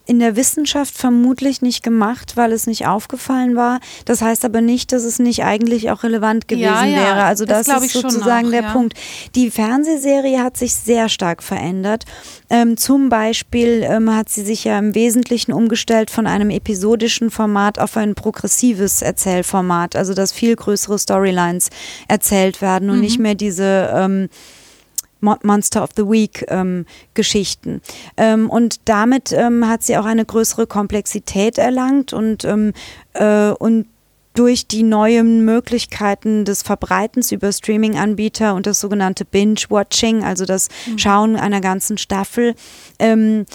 in der Wissenschaft vermutlich nicht gemacht, weil es nicht aufgefallen war. Das heißt aber nicht, dass es nicht eigentlich auch relevant gewesen ja, ja, wäre. Also das, das ist sozusagen auch, der ja. Punkt. Die Fernsehserie hat sich sehr stark verändert. Ähm, zum Beispiel ähm, hat sie sich ja im Wesentlichen umgestellt von einem episodischen Format auf ein progressives Erzählformat, also dass viel größere Storylines erzählt werden und mhm. nicht mehr diese ähm, Monster of the Week ähm, Geschichten. Ähm, und damit ähm, hat sie auch eine größere Komplexität erlangt und, ähm, äh, und durch die neuen Möglichkeiten des Verbreitens über Streaming-Anbieter und das sogenannte Binge-Watching, also das mhm. Schauen einer ganzen Staffel, ähm,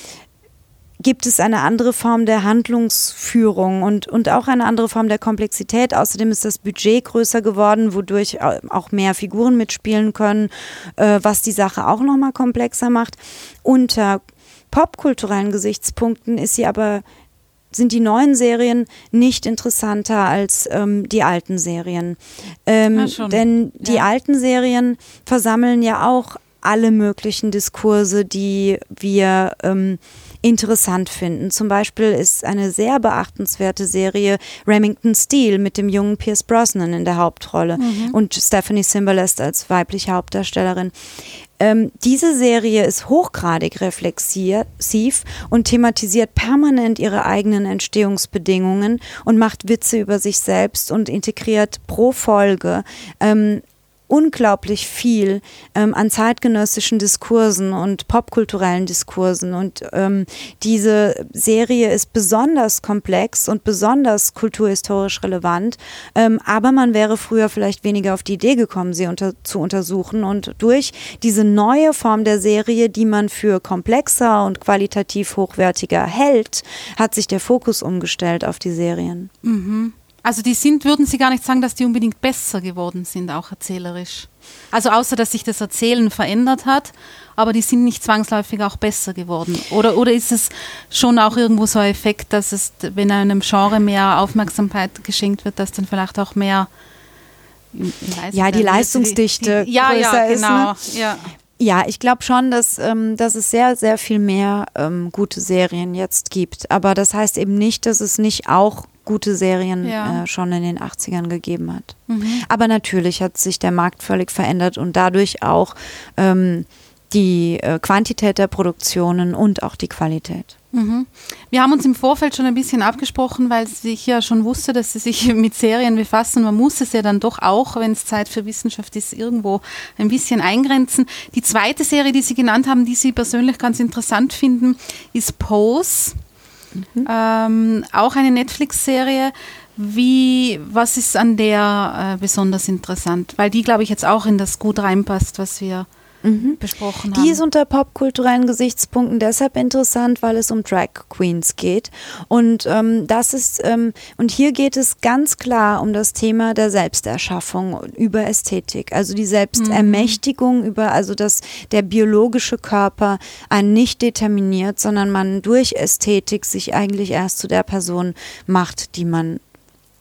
gibt es eine andere Form der Handlungsführung und, und auch eine andere Form der Komplexität. Außerdem ist das Budget größer geworden, wodurch auch mehr Figuren mitspielen können, äh, was die Sache auch nochmal komplexer macht. Unter popkulturellen Gesichtspunkten ist sie aber sind die neuen Serien nicht interessanter als ähm, die alten Serien. Ähm, ja, denn die ja. alten Serien versammeln ja auch alle möglichen Diskurse, die wir ähm, interessant finden. Zum Beispiel ist eine sehr beachtenswerte Serie Remington Steele mit dem jungen Pierce Brosnan in der Hauptrolle mhm. und Stephanie Simbalest als weibliche Hauptdarstellerin. Ähm, diese Serie ist hochgradig reflexiv und thematisiert permanent ihre eigenen Entstehungsbedingungen und macht Witze über sich selbst und integriert pro Folge ähm, unglaublich viel ähm, an zeitgenössischen Diskursen und popkulturellen Diskursen. Und ähm, diese Serie ist besonders komplex und besonders kulturhistorisch relevant. Ähm, aber man wäre früher vielleicht weniger auf die Idee gekommen, sie unter, zu untersuchen. Und durch diese neue Form der Serie, die man für komplexer und qualitativ hochwertiger hält, hat sich der Fokus umgestellt auf die Serien. Mhm. Also die sind, würden Sie gar nicht sagen, dass die unbedingt besser geworden sind, auch erzählerisch. Also außer, dass sich das Erzählen verändert hat, aber die sind nicht zwangsläufig auch besser geworden. Oder, oder ist es schon auch irgendwo so ein Effekt, dass es, wenn einem Genre mehr Aufmerksamkeit geschenkt wird, dass dann vielleicht auch mehr ja, die Leistungsdichte die, die, ja, größer ja, genau, ist. Ne? Ja. Ja, ich glaube schon, dass, ähm, dass es sehr, sehr viel mehr ähm, gute Serien jetzt gibt. Aber das heißt eben nicht, dass es nicht auch gute Serien ja. äh, schon in den 80ern gegeben hat. Mhm. Aber natürlich hat sich der Markt völlig verändert und dadurch auch ähm, die äh, Quantität der Produktionen und auch die Qualität. Mhm. Wir haben uns im Vorfeld schon ein bisschen abgesprochen, weil ich ja schon wusste, dass Sie sich mit Serien befassen. Man muss es ja dann doch auch, wenn es Zeit für Wissenschaft ist, irgendwo ein bisschen eingrenzen. Die zweite Serie, die Sie genannt haben, die Sie persönlich ganz interessant finden, ist Pose. Mhm. Ähm, auch eine Netflix-Serie. Wie, was ist an der äh, besonders interessant? Weil die, glaube ich, jetzt auch in das gut reinpasst, was wir mhm. besprochen haben. Die ist unter popkulturellen Gesichtspunkten deshalb interessant, weil es um Drag Queens geht. Und ähm, das ist, ähm, und hier geht es ganz klar um das Thema der Selbsterschaffung über Ästhetik. Also die Selbstermächtigung mhm. über, also dass der biologische Körper einen nicht determiniert, sondern man durch Ästhetik sich eigentlich erst zu der Person macht, die man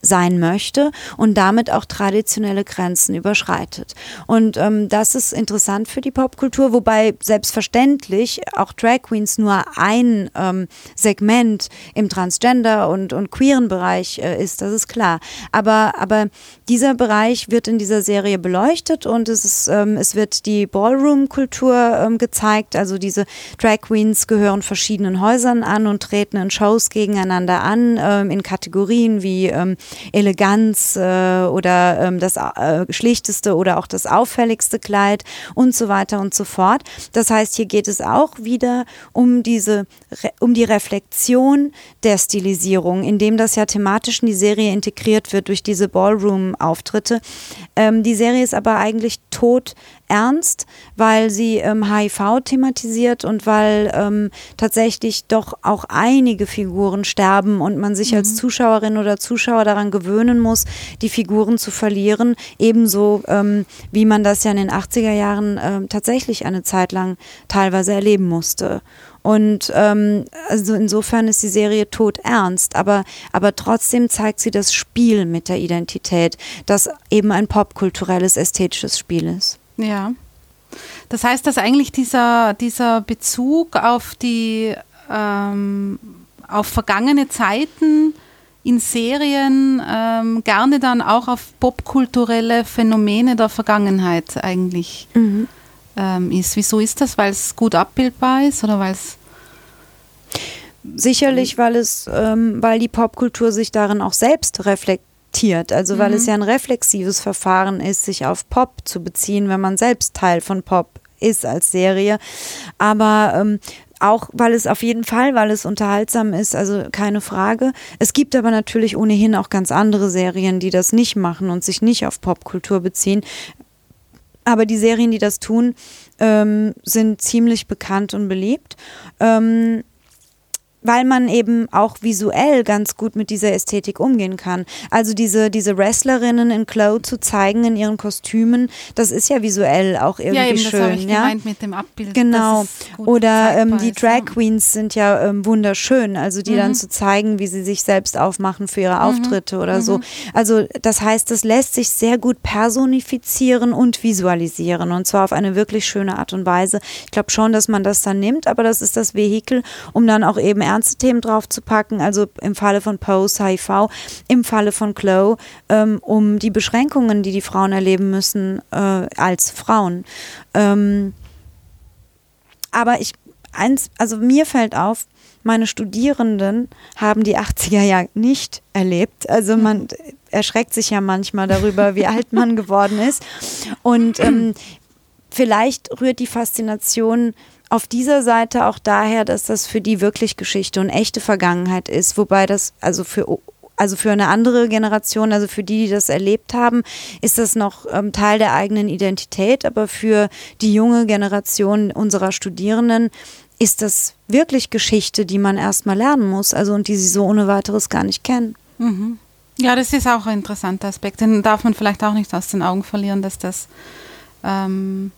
sein möchte und damit auch traditionelle Grenzen überschreitet. Und ähm, das ist interessant für die Popkultur, wobei selbstverständlich auch Drag Queens nur ein ähm, Segment im Transgender und, und queeren Bereich äh, ist, das ist klar. Aber, aber dieser Bereich wird in dieser Serie beleuchtet und es, ist, ähm, es wird die Ballroom-Kultur ähm, gezeigt. Also diese Drag Queens gehören verschiedenen Häusern an und treten in Shows gegeneinander an, ähm, in Kategorien wie ähm, Eleganz äh, oder ähm, das äh, schlichteste oder auch das auffälligste Kleid und so weiter und so fort. Das heißt, hier geht es auch wieder um diese, um die Reflexion der Stilisierung, indem das ja thematisch in die Serie integriert wird durch diese Ballroom-Auftritte. Ähm, die Serie ist aber eigentlich tot ernst, weil sie ähm, HIV thematisiert und weil ähm, tatsächlich doch auch einige Figuren sterben und man sich mhm. als Zuschauerin oder Zuschauer daran gewöhnen muss, die Figuren zu verlieren, ebenso ähm, wie man das ja in den 80er Jahren äh, tatsächlich eine Zeit lang teilweise erleben musste. Und ähm, also insofern ist die Serie tot ernst, aber, aber trotzdem zeigt sie das Spiel mit der Identität, das eben ein popkulturelles, ästhetisches Spiel ist. Ja. Das heißt, dass eigentlich dieser, dieser Bezug auf die ähm, auf vergangene Zeiten in Serien ähm, gerne dann auch auf popkulturelle Phänomene der Vergangenheit eigentlich mhm. ähm, ist. Wieso ist das? Weil es gut abbildbar ist oder weil es Sicherlich, weil es, ähm, weil die Popkultur sich darin auch selbst reflektiert reflektiert. Also weil mhm. es ja ein reflexives Verfahren ist, sich auf Pop zu beziehen, wenn man selbst Teil von Pop ist als Serie. Aber ähm, auch weil es auf jeden Fall, weil es unterhaltsam ist, also keine Frage. Es gibt aber natürlich ohnehin auch ganz andere Serien, die das nicht machen und sich nicht auf Popkultur beziehen. Aber die Serien, die das tun, ähm, sind ziemlich bekannt und beliebt. Ähm, weil man eben auch visuell ganz gut mit dieser Ästhetik umgehen kann. Also diese, diese Wrestlerinnen in Cloud zu zeigen in ihren Kostümen, das ist ja visuell auch irgendwie ja, eben, schön. Das ich ja? gemeint mit dem Abbild. Genau. Oder ähm, die Drag Queens sind ja ähm, wunderschön, also die mhm. dann zu zeigen, wie sie sich selbst aufmachen für ihre mhm. Auftritte mhm. oder mhm. so. Also das heißt, das lässt sich sehr gut personifizieren und visualisieren und zwar auf eine wirklich schöne Art und Weise. Ich glaube schon, dass man das dann nimmt, aber das ist das Vehikel, um dann auch eben ernste Themen draufzupacken, also im Falle von Pose HIV, im Falle von Chloe, ähm, um die Beschränkungen, die die Frauen erleben müssen äh, als Frauen. Ähm, aber ich, eins, also mir fällt auf, meine Studierenden haben die 80er Jahre nicht erlebt. Also man erschreckt sich ja manchmal darüber, wie alt man geworden ist. Und ähm, vielleicht rührt die Faszination auf dieser Seite auch daher, dass das für die wirklich Geschichte und echte Vergangenheit ist, wobei das also für also für eine andere Generation, also für die, die das erlebt haben, ist das noch ähm, Teil der eigenen Identität, aber für die junge Generation unserer Studierenden ist das wirklich Geschichte, die man erstmal lernen muss, also und die sie so ohne weiteres gar nicht kennen. Mhm. Ja, das ist auch ein interessanter Aspekt. Den darf man vielleicht auch nicht aus den Augen verlieren, dass das ähm,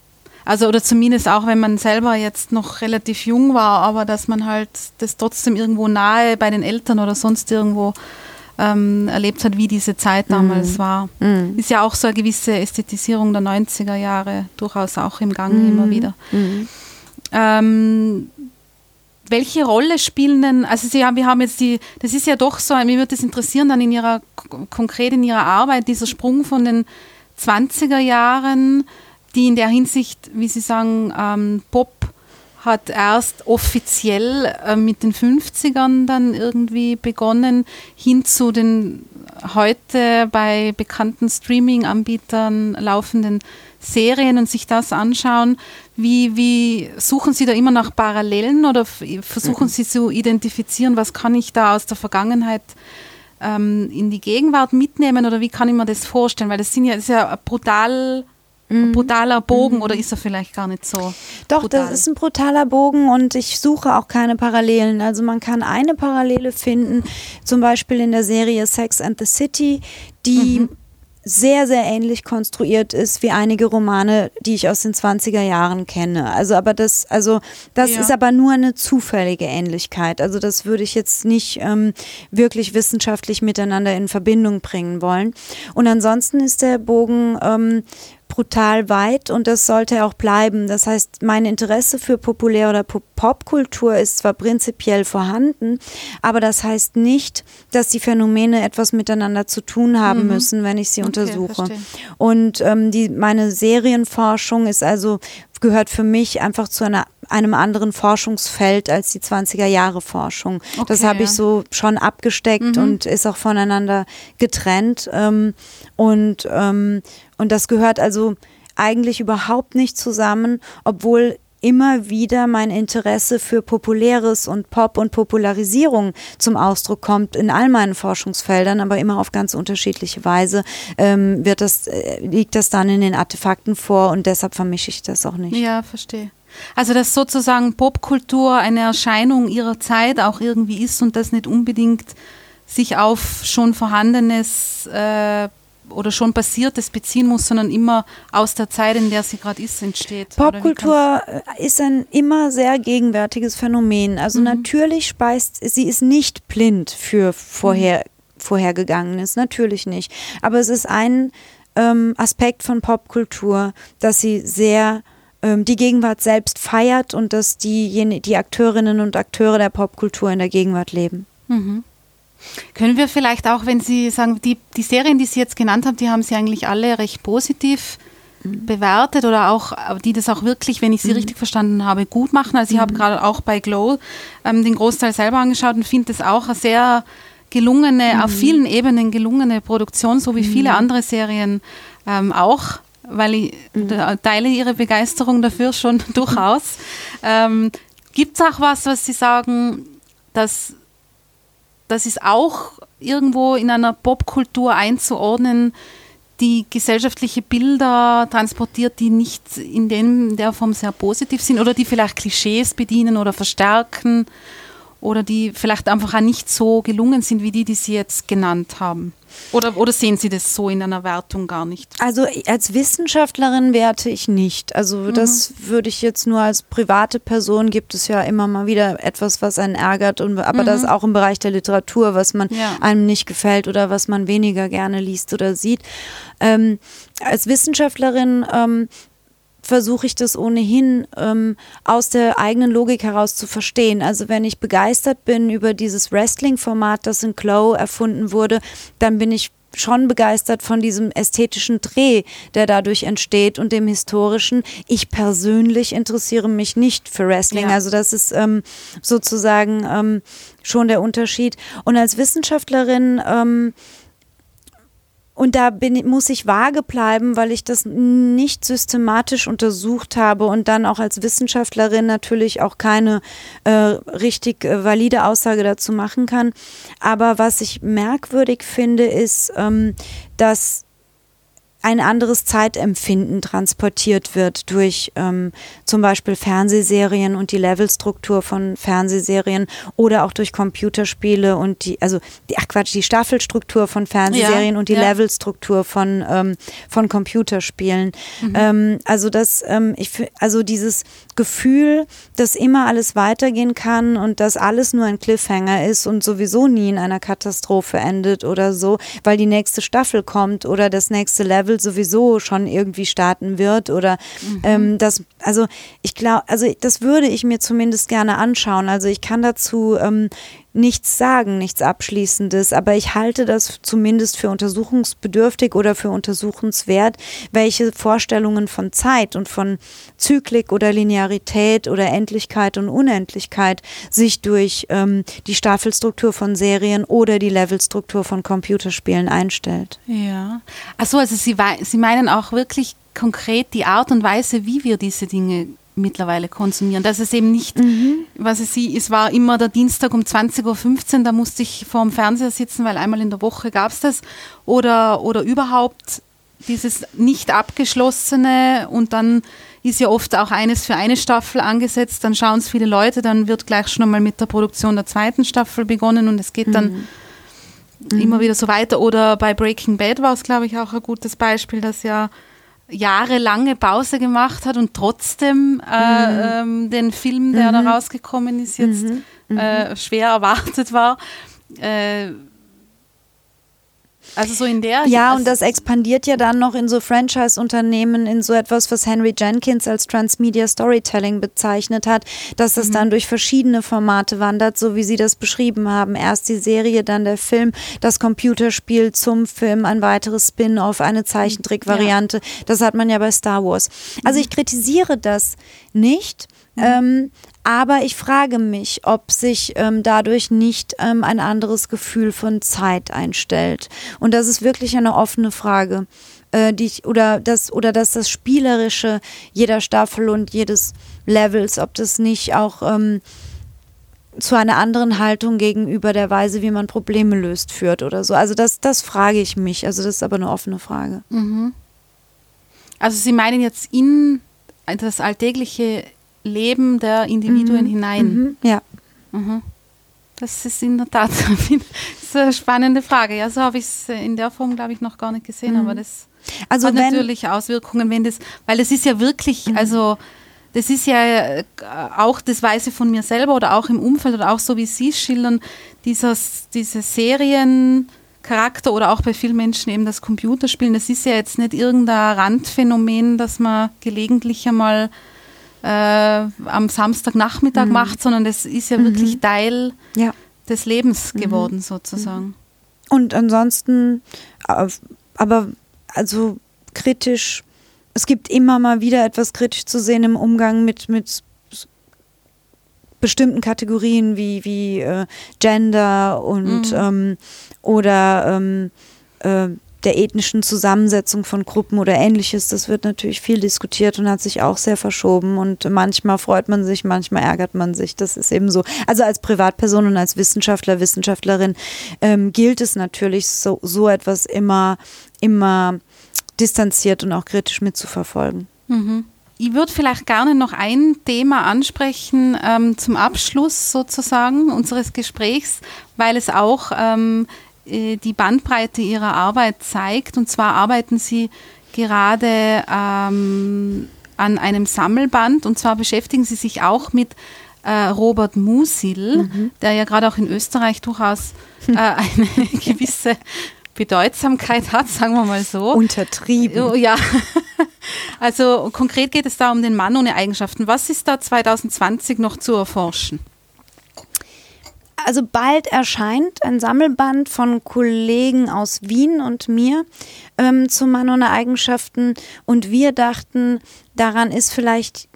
also oder zumindest auch, wenn man selber jetzt noch relativ jung war, aber dass man halt das trotzdem irgendwo nahe bei den Eltern oder sonst irgendwo ähm, erlebt hat, wie diese Zeit damals mhm. war. Mhm. Ist ja auch so eine gewisse Ästhetisierung der 90er Jahre durchaus auch im Gang mhm. immer wieder. Mhm. Ähm, welche Rolle spielen denn, also Sie haben, wir haben jetzt die, das ist ja doch so, mich würde das interessieren dann in Ihrer, konkret in Ihrer Arbeit, dieser Sprung von den 20er Jahren die in der Hinsicht, wie Sie sagen, ähm, Pop hat erst offiziell äh, mit den 50ern dann irgendwie begonnen, hin zu den heute bei bekannten Streaming-Anbietern laufenden Serien und sich das anschauen. Wie, wie suchen Sie da immer nach Parallelen oder versuchen mhm. Sie zu identifizieren, was kann ich da aus der Vergangenheit ähm, in die Gegenwart mitnehmen oder wie kann ich mir das vorstellen? Weil das sind ja, das ist ja brutal mhm. brutaler Bogen mhm. oder ist er vielleicht gar nicht so? Doch, brutal? das ist ein brutaler Bogen und ich suche auch keine Parallelen. Also man kann eine Parallele finden, zum Beispiel in der Serie Sex and the City, die mhm. sehr, sehr ähnlich konstruiert ist wie einige Romane, die ich aus den 20er Jahren kenne. Also, aber das, also, das ja. ist aber nur eine zufällige Ähnlichkeit. Also, das würde ich jetzt nicht ähm, wirklich wissenschaftlich miteinander in Verbindung bringen wollen. Und ansonsten ist der Bogen ähm, brutal weit und das sollte auch bleiben. Das heißt, mein Interesse für Populär- oder Popkultur ist zwar prinzipiell vorhanden, aber das heißt nicht, dass die Phänomene etwas miteinander zu tun haben mhm. müssen, wenn ich sie okay, untersuche. Verstehe. Und ähm, die, meine Serienforschung ist also gehört für mich einfach zu einer, einem anderen Forschungsfeld als die 20er Jahre Forschung. Okay, das habe ich so schon abgesteckt mhm. und ist auch voneinander getrennt. Ähm, und, ähm, und das gehört also eigentlich überhaupt nicht zusammen, obwohl immer wieder mein Interesse für Populäres und Pop und Popularisierung zum Ausdruck kommt in all meinen Forschungsfeldern, aber immer auf ganz unterschiedliche Weise ähm, wird das, äh, liegt das dann in den Artefakten vor und deshalb vermische ich das auch nicht. Ja, verstehe. Also dass sozusagen Popkultur eine Erscheinung ihrer Zeit auch irgendwie ist und das nicht unbedingt sich auf schon vorhandenes äh, oder schon Passiertes beziehen muss, sondern immer aus der Zeit, in der sie gerade ist, entsteht. Popkultur ist ein immer sehr gegenwärtiges Phänomen. Also mhm. natürlich speist, sie ist nicht blind für vorher, mhm. Vorhergegangenes, natürlich nicht. Aber es ist ein ähm, Aspekt von Popkultur, dass sie sehr ähm, die Gegenwart selbst feiert und dass die, die Akteurinnen und Akteure der Popkultur in der Gegenwart leben. Mhm. Können wir vielleicht auch, wenn Sie sagen, die, die Serien, die Sie jetzt genannt haben, die haben Sie eigentlich alle recht positiv mhm. bewertet oder auch, die das auch wirklich, wenn ich Sie mhm. richtig verstanden habe, gut machen. Also ich habe mhm. gerade auch bei Glow ähm, den Großteil selber angeschaut und finde das auch eine sehr gelungene, mhm. auf vielen Ebenen gelungene Produktion, so wie viele mhm. andere Serien ähm, auch weil ich mhm. teile Ihre Begeisterung dafür schon durchaus. Ähm, Gibt es auch was, was Sie sagen, dass das ist auch irgendwo in einer Popkultur einzuordnen, die gesellschaftliche Bilder transportiert, die nicht in, dem, der Form sehr positiv sind oder die vielleicht Klischees bedienen oder verstärken oder die vielleicht einfach auch nicht so gelungen sind wie die, die Sie jetzt genannt haben. Oder, oder sehen Sie das so in einer Wertung gar nicht? Also als Wissenschaftlerin werte ich nicht. Also mhm. das würde ich jetzt nur als private Person gibt es ja immer mal wieder etwas, was einen ärgert. Und, aber mhm. das auch im Bereich der Literatur, was man ja. einem nicht gefällt oder was man weniger gerne liest oder sieht. Ähm, als Wissenschaftlerin ähm, versuche ich das ohnehin ähm, aus der eigenen Logik heraus zu verstehen. Also wenn ich begeistert bin über dieses Wrestling-Format, das in Glow erfunden wurde, dann bin ich schon begeistert von diesem ästhetischen Dreh, der dadurch entsteht und dem historischen. Ich persönlich interessiere mich nicht für Wrestling. Ja. Also das ist ähm, sozusagen ähm, schon der Unterschied. Und als Wissenschaftlerin ähm, und da bin, muss ich vage bleiben, weil ich das nicht systematisch untersucht habe und dann auch als Wissenschaftlerin natürlich auch keine äh, richtig äh, valide Aussage dazu machen kann. Aber was ich merkwürdig finde, ist, ähm, dass ein anderes Zeitempfinden transportiert wird durch ähm, zum Beispiel Fernsehserien und die Levelstruktur von Fernsehserien oder auch durch Computerspiele und die, also die, ach Quatsch, die Staffelstruktur von Fernsehserien ja, und die ja. Levelstruktur von, ähm, von Computerspielen. Mhm. Ähm, also das, ähm, ich, also dieses Gefühl, dass immer alles weitergehen kann und dass alles nur ein Cliffhanger ist und sowieso nie in einer Katastrophe endet oder so, weil die nächste Staffel kommt oder das nächste Level Level sowieso schon irgendwie starten wird oder mhm. ähm, das, also ich glaube, also das würde ich mir zumindest gerne anschauen. Also ich kann dazu ähm, nichts sagen, nichts Abschließendes, aber ich halte das zumindest für untersuchungsbedürftig oder für untersuchenswert, welche Vorstellungen von Zeit und von Zyklik oder Linearität oder Endlichkeit und Unendlichkeit sich durch ähm, die Staffelstruktur von Serien oder die Levelstruktur von Computerspielen einstellt. Ja. Achso, also Sie, Sie meinen auch wirklich konkret die Art und Weise, wie wir diese Dinge mittlerweile konsumieren. Dass es eben nicht, mhm. was ich sehe, es war immer der Dienstag um 20.15 Uhr, da musste ich vor dem Fernseher sitzen, weil einmal in der Woche gab es das. Oder, oder überhaupt dieses nicht abgeschlossene und dann ist ja oft auch eines für eine Staffel angesetzt, dann schauen es viele Leute, dann wird gleich schon einmal mit der Produktion der zweiten Staffel begonnen und es geht dann mhm. immer wieder so weiter. Oder bei Breaking Bad war es, glaube ich, auch ein gutes Beispiel, dass ja jahrelange Pause gemacht hat und trotzdem äh, mhm. ähm, den Film, der mhm. da rausgekommen ist, jetzt mhm. mhm. äh, schwer erwartet war. Äh, also so in der. Ja, und das expandiert ja dann noch in so Franchise-Unternehmen, in so etwas, was Henry Jenkins als Transmedia Storytelling bezeichnet hat, dass es mhm. dann durch verschiedene Formate wandert, so wie Sie das beschrieben haben. Erst die Serie, dann der Film, das Computerspiel zum Film, ein weiteres Spin-off, eine Zeichentrick-Variante. Ja. Das hat man ja bei Star Wars. Also mhm. ich kritisiere das nicht. Mhm. Ähm, aber ich frage mich, ob sich ähm, dadurch nicht ähm, ein anderes Gefühl von Zeit einstellt. Und das ist wirklich eine offene Frage. Äh, die ich, oder, das, oder dass das Spielerische jeder Staffel und jedes Levels, ob das nicht auch ähm, zu einer anderen Haltung gegenüber der Weise, wie man Probleme löst, führt oder so. Also das, das frage ich mich. Also das ist aber eine offene Frage. Mhm. Also Sie meinen jetzt in das alltägliche Leben der Individuen mhm. hinein. Mhm. Ja. Mhm. Das ist in der Tat eine spannende Frage. Ja, so habe ich es in der Form, glaube ich, noch gar nicht gesehen, aber mhm. das also hat natürlich Auswirkungen, wenn das, weil es ist ja wirklich, mhm. also das ist ja äh, auch das Weise von mir selber oder auch im Umfeld oder auch so wie Sie es schildern, dieses, diese Seriencharakter oder auch bei vielen Menschen eben das Computerspielen, das ist ja jetzt nicht irgendein Randphänomen, dass man gelegentlich einmal äh, am Samstagnachmittag mhm. macht, sondern das ist ja mhm. wirklich Teil ja. des Lebens mhm. geworden, sozusagen. Und ansonsten, äh, aber also kritisch, es gibt immer mal wieder etwas kritisch zu sehen im Umgang mit, mit bestimmten Kategorien wie, wie äh, Gender und mhm. ähm, oder ähm, äh, der ethnischen Zusammensetzung von Gruppen oder ähnliches, das wird natürlich viel diskutiert und hat sich auch sehr verschoben und manchmal freut man sich, manchmal ärgert man sich. Das ist eben so. Also als Privatperson und als Wissenschaftler, Wissenschaftlerin ähm, gilt es natürlich, so, so etwas immer, immer distanziert und auch kritisch mitzuverfolgen. Mhm. Ich würde vielleicht gerne noch ein Thema ansprechen ähm, zum Abschluss sozusagen unseres Gesprächs, weil es auch ähm, äh, die Bandbreite ihrer Arbeit zeigt. Und zwar arbeiten sie gerade ähm, an einem Sammelband und zwar beschäftigen sie sich auch mit äh, Robert Musil, mhm. der ja gerade auch in Österreich durchaus äh, eine gewisse Bedeutsamkeit hat, sagen wir mal so. Untertrieben. Oh, ja. Also konkret geht es da um den Mann ohne Eigenschaften. Was ist da 2020 noch zu erforschen? Also bald erscheint ein Sammelband von Kollegen aus Wien und mir ähm, zu Manona Eigenschaften und wir dachten, daran ist vielleicht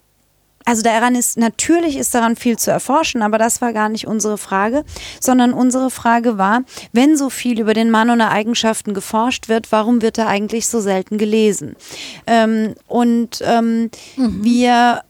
also daran ist, natürlich ist daran viel zu erforschen, aber das war gar nicht unsere Frage, sondern unsere Frage war, wenn so viel über den Mann und Eigenschaften geforscht wird, warum wird er eigentlich so selten gelesen? Ähm, und ähm, mhm. wir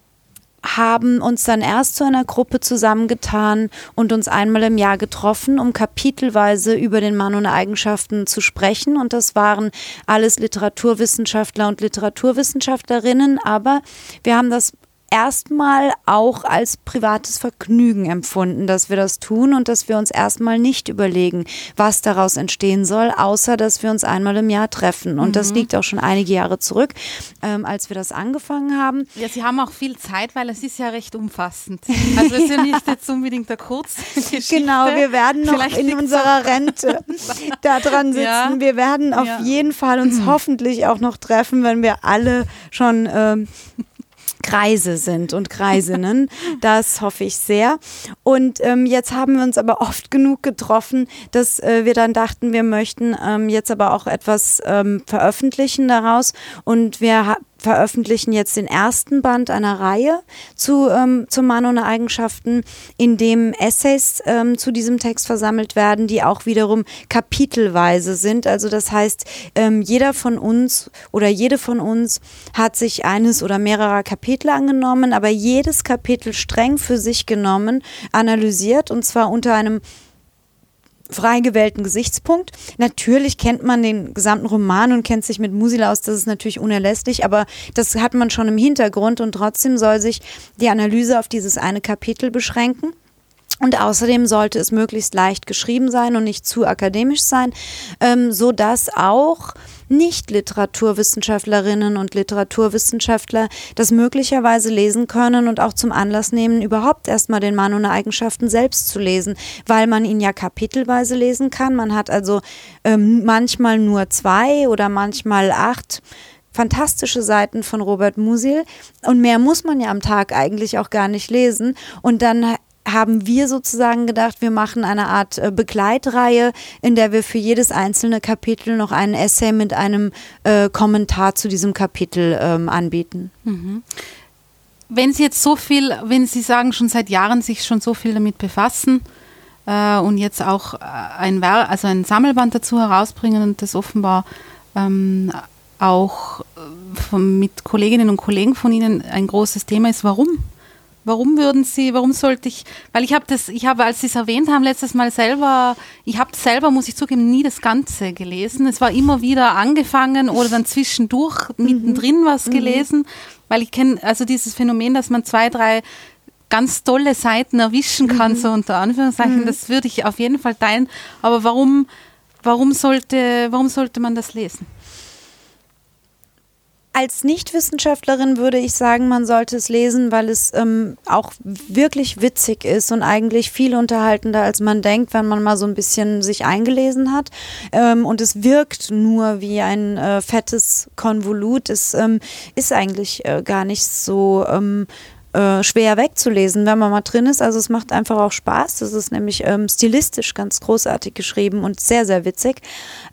haben uns dann erst zu einer Gruppe zusammengetan und uns einmal im Jahr getroffen, um kapitelweise über den Mann und Eigenschaften zu sprechen. Und das waren alles Literaturwissenschaftler und Literaturwissenschaftlerinnen. Aber wir haben das erstmal auch als privates Vergnügen empfunden, dass wir das tun und dass wir uns erstmal nicht überlegen, was daraus entstehen soll, außer dass wir uns einmal im Jahr treffen. Und mhm. das liegt auch schon einige Jahre zurück, ähm, als wir das angefangen haben. Ja, Sie haben auch viel Zeit, weil es ist ja recht umfassend. Also es ist ja nicht jetzt unbedingt der Kurzgeschichte. Genau, wir werden noch Vielleicht in unserer Rente da dran sitzen. Ja. Wir werden auf ja. jeden Fall uns mhm. hoffentlich auch noch treffen, wenn wir alle schon ähm, Kreise sind und Kreisinnen. Das hoffe ich sehr. Und ähm, jetzt haben wir uns aber oft genug getroffen, dass äh, wir dann dachten, wir möchten ähm, jetzt aber auch etwas ähm, veröffentlichen daraus. Und wir veröffentlichen jetzt den ersten Band einer Reihe zu, ähm, zum Mann ohne Eigenschaften, in dem Essays ähm, zu diesem Text versammelt werden, die auch wiederum kapitelweise sind. Also das heißt, ähm, jeder von uns oder jede von uns hat sich eines oder mehrerer Kapitel angenommen, aber jedes Kapitel streng für sich genommen, analysiert und zwar unter einem frei gewählten Gesichtspunkt. Natürlich kennt man den gesamten Roman und kennt sich mit Musil aus, das ist natürlich unerlässlich, aber das hat man schon im Hintergrund und trotzdem soll sich die Analyse auf dieses eine Kapitel beschränken. Und außerdem sollte es möglichst leicht geschrieben sein und nicht zu akademisch sein, ähm, so dass auch nicht-Literaturwissenschaftlerinnen und Literaturwissenschaftler das möglicherweise lesen können und auch zum Anlass nehmen, überhaupt erstmal den Mann ohne Eigenschaften selbst zu lesen, weil man ihn ja kapitelweise lesen kann. Man hat also ähm, manchmal nur zwei oder manchmal acht fantastische Seiten von Robert Musil und mehr muss man ja am Tag eigentlich auch gar nicht lesen und dann haben wir sozusagen gedacht, wir machen eine Art äh, Begleitreihe, in der wir für jedes einzelne Kapitel noch einen Essay mit einem äh, Kommentar zu diesem Kapitel ähm, anbieten. Mhm. Wenn Sie jetzt so viel, wenn Sie sagen, schon seit Jahren sich schon so viel damit befassen äh, und jetzt auch äh, ein, also ein Sammelband dazu herausbringen und das offenbar ähm, auch von, mit Kolleginnen und Kollegen von Ihnen ein großes Thema ist, warum? Warum würden Sie, warum sollte ich, weil ich habe das, ich habe, als Sie es erwähnt haben, letztes Mal selber, ich habe selber, muss ich zugeben, nie das Ganze gelesen. Es war immer wieder angefangen oder dann zwischendurch mhm. mittendrin was mhm. gelesen, weil ich kenne also dieses Phänomen, dass man zwei, drei ganz tolle Seiten erwischen kann, mhm. so unter Anführungszeichen, mhm. das würde ich auf jeden Fall teilen. Aber warum, warum sollte, warum sollte man das lesen? Als Nichtwissenschaftlerin würde ich sagen, man sollte es lesen, weil es ähm, auch wirklich witzig ist und eigentlich viel unterhaltender, als man denkt, wenn man mal so ein bisschen sich eingelesen hat. Ähm, und es wirkt nur wie ein äh, fettes Konvolut. Es ähm, ist eigentlich äh, gar nicht so ähm, äh, schwer wegzulesen, wenn man mal drin ist. Also es macht einfach auch Spaß. Das ist nämlich ähm, stilistisch ganz großartig geschrieben und sehr, sehr witzig.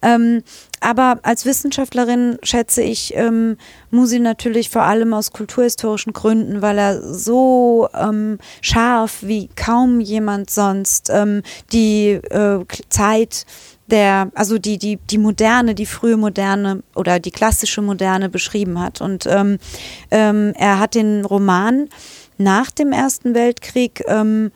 Ähm, aber als Wissenschaftlerin schätze ich ähm, Musi natürlich vor allem aus kulturhistorischen Gründen, weil er so ähm, scharf wie kaum jemand sonst ähm, die äh, Zeit der, also die, die, die moderne, die frühe moderne oder die klassische moderne beschrieben hat. Und ähm, ähm, er hat den Roman nach dem Ersten Weltkrieg ähm,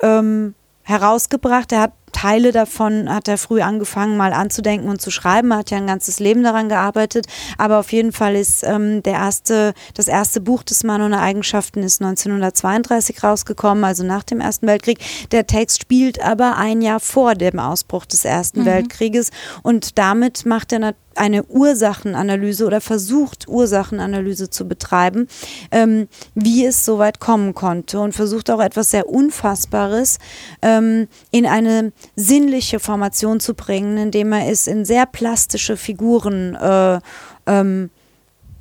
ähm, herausgebracht. Er hat Teile davon hat er früh angefangen, mal anzudenken und zu schreiben. Er hat ja ein ganzes Leben daran gearbeitet. Aber auf jeden Fall ist ähm, der erste, das erste Buch des Mann ohne Eigenschaften ist 1932 rausgekommen, also nach dem Ersten Weltkrieg. Der Text spielt aber ein Jahr vor dem Ausbruch des Ersten mhm. Weltkrieges und damit macht er natürlich eine Ursachenanalyse oder versucht Ursachenanalyse zu betreiben, ähm, wie es so weit kommen konnte und versucht auch etwas sehr Unfassbares ähm, in eine sinnliche Formation zu bringen, indem er es in sehr plastische Figuren äh, ähm,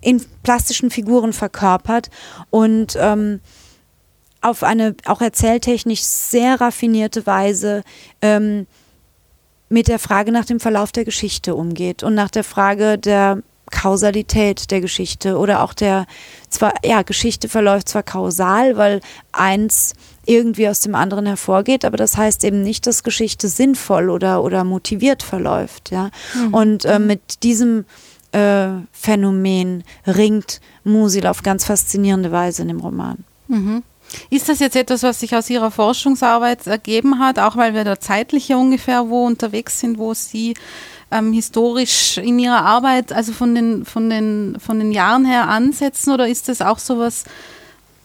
in plastischen Figuren verkörpert und ähm, auf eine auch erzähltechnisch sehr raffinierte Weise ähm, mit der Frage nach dem Verlauf der Geschichte umgeht und nach der Frage der Kausalität der Geschichte oder auch der zwar ja Geschichte verläuft zwar kausal, weil eins irgendwie aus dem anderen hervorgeht, aber das heißt eben nicht, dass Geschichte sinnvoll oder oder motiviert verläuft, ja. Mhm. Und äh, mit diesem äh, Phänomen ringt Musil auf ganz faszinierende Weise in dem Roman. Mhm. Ist das jetzt etwas, was sich aus Ihrer Forschungsarbeit ergeben hat, auch weil wir da zeitlich ja ungefähr wo unterwegs sind, wo Sie ähm, historisch in Ihrer Arbeit, also von den, von, den, von den Jahren her ansetzen? Oder ist das auch sowas,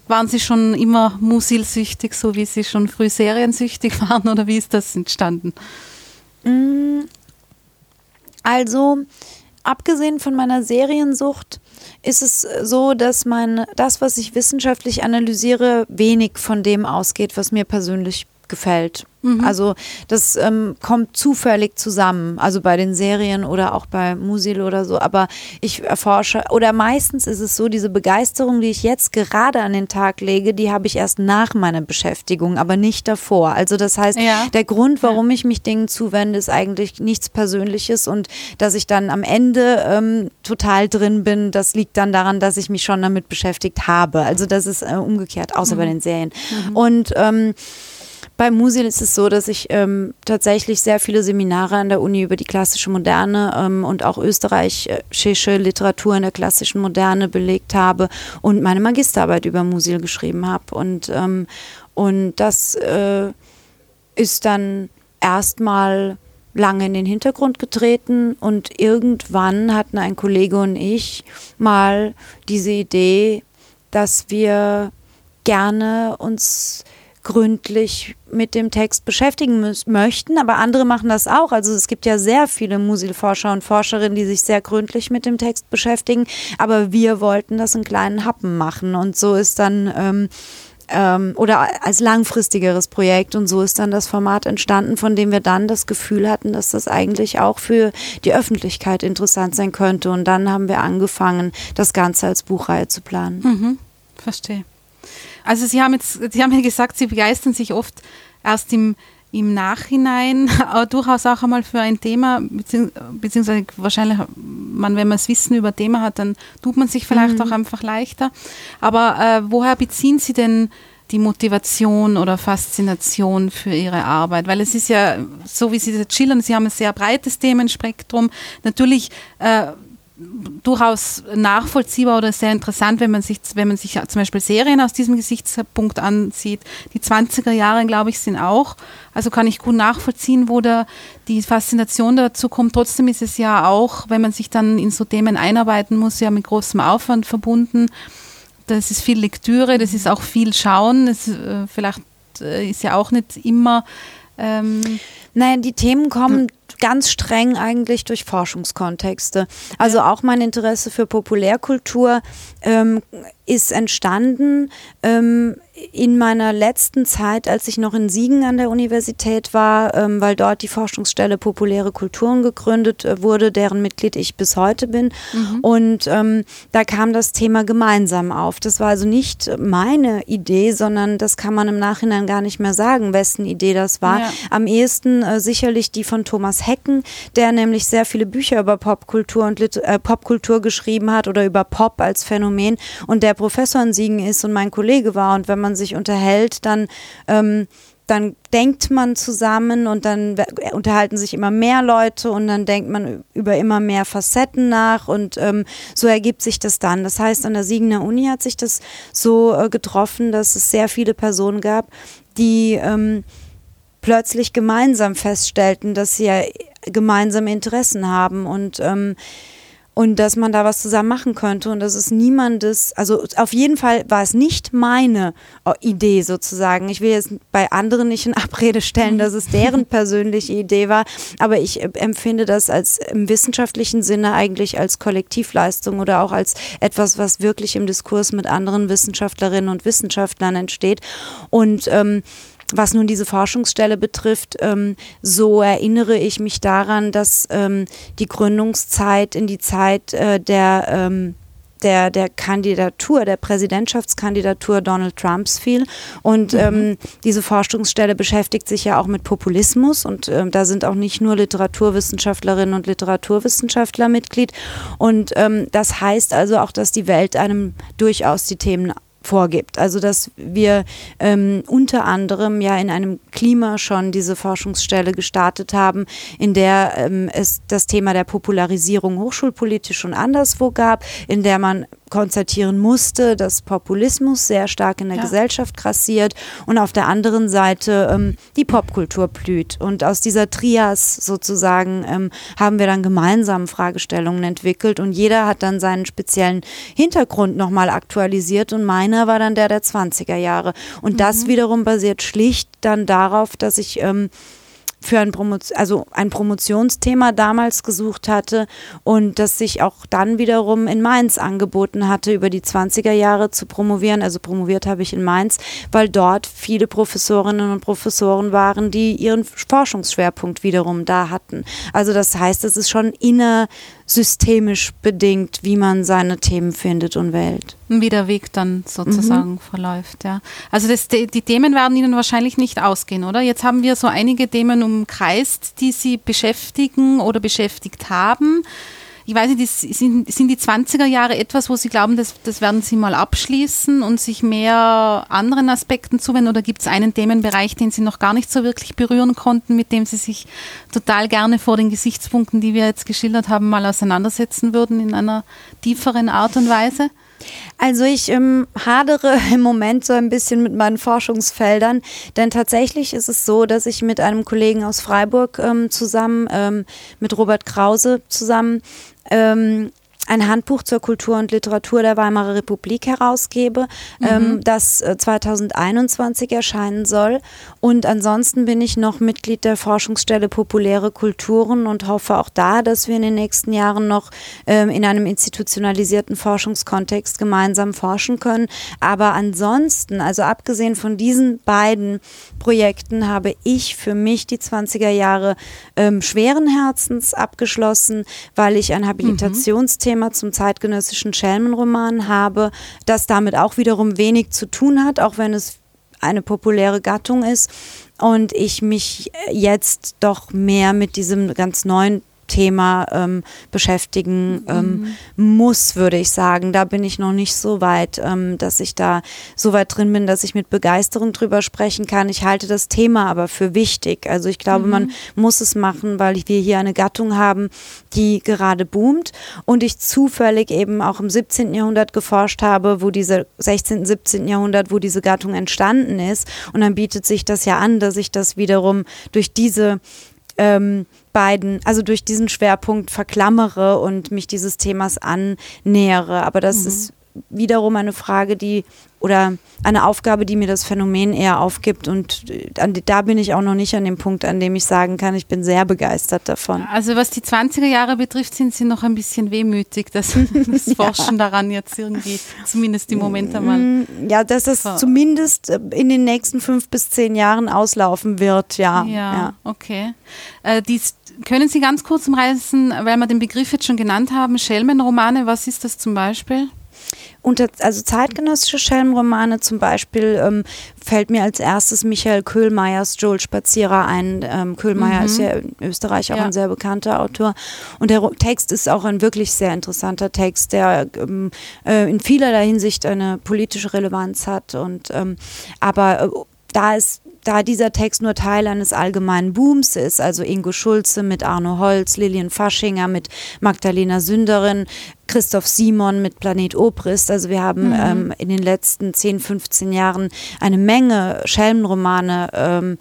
waren Sie schon immer musilsüchtig, so wie Sie schon früh seriensüchtig waren? Oder wie ist das entstanden? Mm, also, abgesehen von meiner Seriensucht, ist es so, dass mein, das, was ich wissenschaftlich analysiere, wenig von dem ausgeht, was mir persönlich gefällt. Mhm. Also das ähm, kommt zufällig zusammen, also bei den Serien oder auch bei Musil oder so. Aber ich erforsche, oder meistens ist es so, diese Begeisterung, die ich jetzt gerade an den Tag lege, die habe ich erst nach meiner Beschäftigung, aber nicht davor. Also das heißt, ja. der Grund, warum ich mich Dingen zuwende, ist eigentlich nichts Persönliches und dass ich dann am Ende ähm, total drin bin, das liegt dann daran, dass ich mich schon damit beschäftigt habe. Also das ist äh, umgekehrt, außer mhm. bei den Serien. Mhm. Und ähm, bei Musil ist es so, dass ich ähm, tatsächlich sehr viele Seminare an der Uni über die klassische Moderne ähm, und auch österreichische Literatur in der klassischen Moderne belegt habe und meine Magisterarbeit über Musil geschrieben habe. Und, ähm, und das äh, ist dann erstmal lange in den Hintergrund getreten und irgendwann hatten ein Kollege und ich mal diese Idee, dass wir gerne uns gründlich mit dem Text beschäftigen möchten, aber andere machen das auch. Also es gibt ja sehr viele Musilforscher und Forscherinnen, die sich sehr gründlich mit dem Text beschäftigen, aber wir wollten das in kleinen Happen machen und so ist dann ähm, ähm, oder als langfristigeres Projekt und so ist dann das Format entstanden, von dem wir dann das Gefühl hatten, dass das eigentlich auch für die Öffentlichkeit interessant sein könnte und dann haben wir angefangen, das Ganze als Buchreihe zu planen. Mhm, verstehe. Also Sie haben jetzt, Sie haben ja gesagt, Sie begeistern sich oft erst im, im Nachhinein, aber durchaus auch einmal für ein Thema, beziehungsweise wahrscheinlich, man, wenn man das Wissen über Thema hat, dann tut man sich vielleicht mhm. auch einfach leichter. Aber äh, woher beziehen Sie denn die Motivation oder Faszination für Ihre Arbeit? Weil es ist ja, so wie Sie das schildern, Sie haben ein sehr breites Themenspektrum. Natürlich äh, durchaus nachvollziehbar oder sehr interessant, wenn man sich, wenn man sich zum Beispiel Serien aus diesem Gesichtspunkt ansieht. Die 20er Jahre, glaube ich, sind auch, also kann ich gut nachvollziehen, wo da die Faszination dazu kommt. Trotzdem ist es ja auch, wenn man sich dann in so Themen einarbeiten muss, ja mit großem Aufwand verbunden. Das ist viel Lektüre, das ist auch viel Schauen. Das, äh, vielleicht äh, ist ja auch nicht immer ähm, naja, die Themen kommen ganz streng eigentlich durch Forschungskontexte. Also auch mein Interesse für Populärkultur ähm, ist entstanden ähm, in meiner letzten Zeit, als ich noch in Siegen an der Universität war, ähm, weil dort die Forschungsstelle Populäre Kulturen gegründet äh, wurde, deren Mitglied ich bis heute bin. Mhm. Und ähm, da kam das Thema gemeinsam auf. Das war also nicht meine Idee, sondern das kann man im Nachhinein gar nicht mehr sagen, wessen Idee das war. Ja. Am ehesten äh, sicherlich die von Thomas Hecken, der nämlich sehr viele Bücher über Popkultur und Lit äh, Popkultur geschrieben hat oder über Pop als Phänomen und der Professor in Siegen ist und mein Kollege war. Und wenn man sich unterhält, dann ähm, dann denkt man zusammen und dann unterhalten sich immer mehr Leute und dann denkt man über immer mehr Facetten nach und ähm, so ergibt sich das dann. Das heißt, an der Siegener Uni hat sich das so äh, getroffen, dass es sehr viele Personen gab, die ähm, plötzlich gemeinsam feststellten, dass sie ja gemeinsame Interessen haben und ähm, und dass man da was zusammen machen könnte und das ist niemandes, also auf jeden Fall war es nicht meine äh, Idee sozusagen. Ich will jetzt bei anderen nicht in Abrede stellen, dass es deren persönliche Idee war, aber ich äh, empfinde das als im wissenschaftlichen Sinne eigentlich als Kollektivleistung oder auch als etwas, was wirklich im Diskurs mit anderen Wissenschaftlerinnen und Wissenschaftlern entsteht. Und ähm, was nun diese Forschungsstelle betrifft, ähm, so erinnere ich mich daran, dass ähm, die Gründungszeit in die Zeit äh, der ähm, der, der Kandidatur, der Präsidentschaftskandidatur Donald Trumps fiel. Und mhm. ähm, diese Forschungsstelle beschäftigt sich ja auch mit Populismus und ähm, da sind auch nicht nur Literaturwissenschaftlerinnen und Literaturwissenschaftler Mitglied. Und ähm, das heißt also auch, dass die Welt einem durchaus die Themen vorgibt. Also dass wir ähm, unter anderem ja in einem Klima schon diese Forschungsstelle gestartet haben, in der ähm, es das Thema der Popularisierung hochschulpolitisch schon anderswo gab, in der man konstatieren musste, dass Populismus sehr stark in der ja. Gesellschaft grassiert und auf der anderen Seite ähm, die Popkultur blüht. Und aus dieser Trias sozusagen ähm, haben wir dann gemeinsam Fragestellungen entwickelt und jeder hat dann seinen speziellen Hintergrund nochmal aktualisiert und meiner war dann der der 20er Jahre. Und mhm. das wiederum basiert schlicht dann darauf, dass ich ähm, für ein, Promotion, also ein Promotionsthema damals gesucht hatte und das sich auch dann wiederum in Mainz angeboten hatte, über die 20er Jahre zu promovieren. Also promoviert habe ich in Mainz, weil dort viele Professorinnen und Professoren waren, die ihren Forschungsschwerpunkt wiederum da hatten. Also das heißt, es ist schon inner systemisch bedingt, wie man seine Themen findet und wählt. Wie der Weg dann sozusagen mhm. verläuft, ja. Also das, die, die, Themen werden Ihnen wahrscheinlich nicht ausgehen, oder? Jetzt haben wir so einige Themen umkreist, die Sie beschäftigen oder beschäftigt haben ich weiß nicht, sind, sind die 20er Jahre etwas, wo Sie glauben, das, das werden Sie mal abschließen und sich mehr anderen Aspekten zuwenden? Oder gibt es einen Themenbereich, den Sie noch gar nicht so wirklich berühren konnten, mit dem Sie sich total gerne vor den Gesichtspunkten, die wir jetzt geschildert haben, mal auseinandersetzen würden in einer tieferen Art und Weise? Also ich ähm, hadere im Moment so ein bisschen mit meinen Forschungsfeldern, denn tatsächlich ist es so, dass ich mit einem Kollegen aus Freiburg ähm, zusammen, ähm, mit Robert Krause zusammen, ähm, ein Handbuch zur Kultur und Literatur der Weimarer Republik herausgebe, mhm. ähm, das 2021 äh, erscheinen soll. Und ansonsten bin ich noch Mitglied der Forschungsstelle Populäre Kulturen und hoffe auch da, dass wir in den nächsten Jahren noch ähm, in einem institutionalisierten Forschungskontext gemeinsam forschen können. Aber ansonsten, also abgesehen von diesen beiden Projekten, habe ich für mich die 20er Jahre ähm, schweren Herzens abgeschlossen, weil ich ein mhm. Thema zum zeitgenössischen Schelmenroman habe, das damit auch wiederum wenig zu tun hat, auch wenn es eine populäre Gattung ist. Und ich mich jetzt doch mehr mit diesem ganz neuen Thema ähm, beschäftigen ähm, mhm. muss, würde ich sagen. Da bin ich noch nicht so weit, ähm, dass ich da so weit drin bin, dass ich mit Begeisterung drüber sprechen kann. Ich halte das Thema aber für wichtig. Also ich glaube, mhm. man muss es machen, weil wir hier eine Gattung haben, die gerade boomt und ich zufällig eben auch im 17. Jahrhundert geforscht habe, wo diese 16., 17. Jahrhundert, wo diese Gattung entstanden ist. Und dann bietet sich das ja an, dass ich das wiederum durch diese ähm, beiden, also durch diesen Schwerpunkt verklammere und mich dieses Themas annähere. Aber das mhm. ist wiederum eine Frage, die oder eine Aufgabe, die mir das Phänomen eher aufgibt. Und äh, da bin ich auch noch nicht an dem Punkt, an dem ich sagen kann, ich bin sehr begeistert davon. Also was die 20er Jahre betrifft, sind Sie noch ein bisschen wehmütig, dass das Forschen ja. daran jetzt irgendwie zumindest im Moment einmal. Mm, ja, dass das zumindest äh, in den nächsten fünf bis zehn Jahren auslaufen wird, ja. Ja, ja. okay. Äh, die, können Sie ganz kurz umreißen, weil wir den Begriff jetzt schon genannt haben, Schelmenromane, was ist das zum Beispiel? Unter, also zeitgenössische Schelmenromane zum Beispiel ähm, fällt mir als erstes Michael Köhlmeiers Joel Spazierer ein. Ähm, Köhlmeier mhm. ist ja in Österreich auch ja. ein sehr bekannter Autor. Und der Text ist auch ein wirklich sehr interessanter Text, der ähm, äh, in vielerlei Hinsicht eine politische Relevanz hat. Und ähm, aber äh, da ist da dieser Text nur Teil eines allgemeinen Booms ist, also Ingo Schulze mit Arno Holz, Lilian Faschinger mit Magdalena Sünderin, Christoph Simon mit Planet Obrist. Also wir haben mhm. ähm, in den letzten 10, 15 Jahren eine Menge Schelmenromane ähm,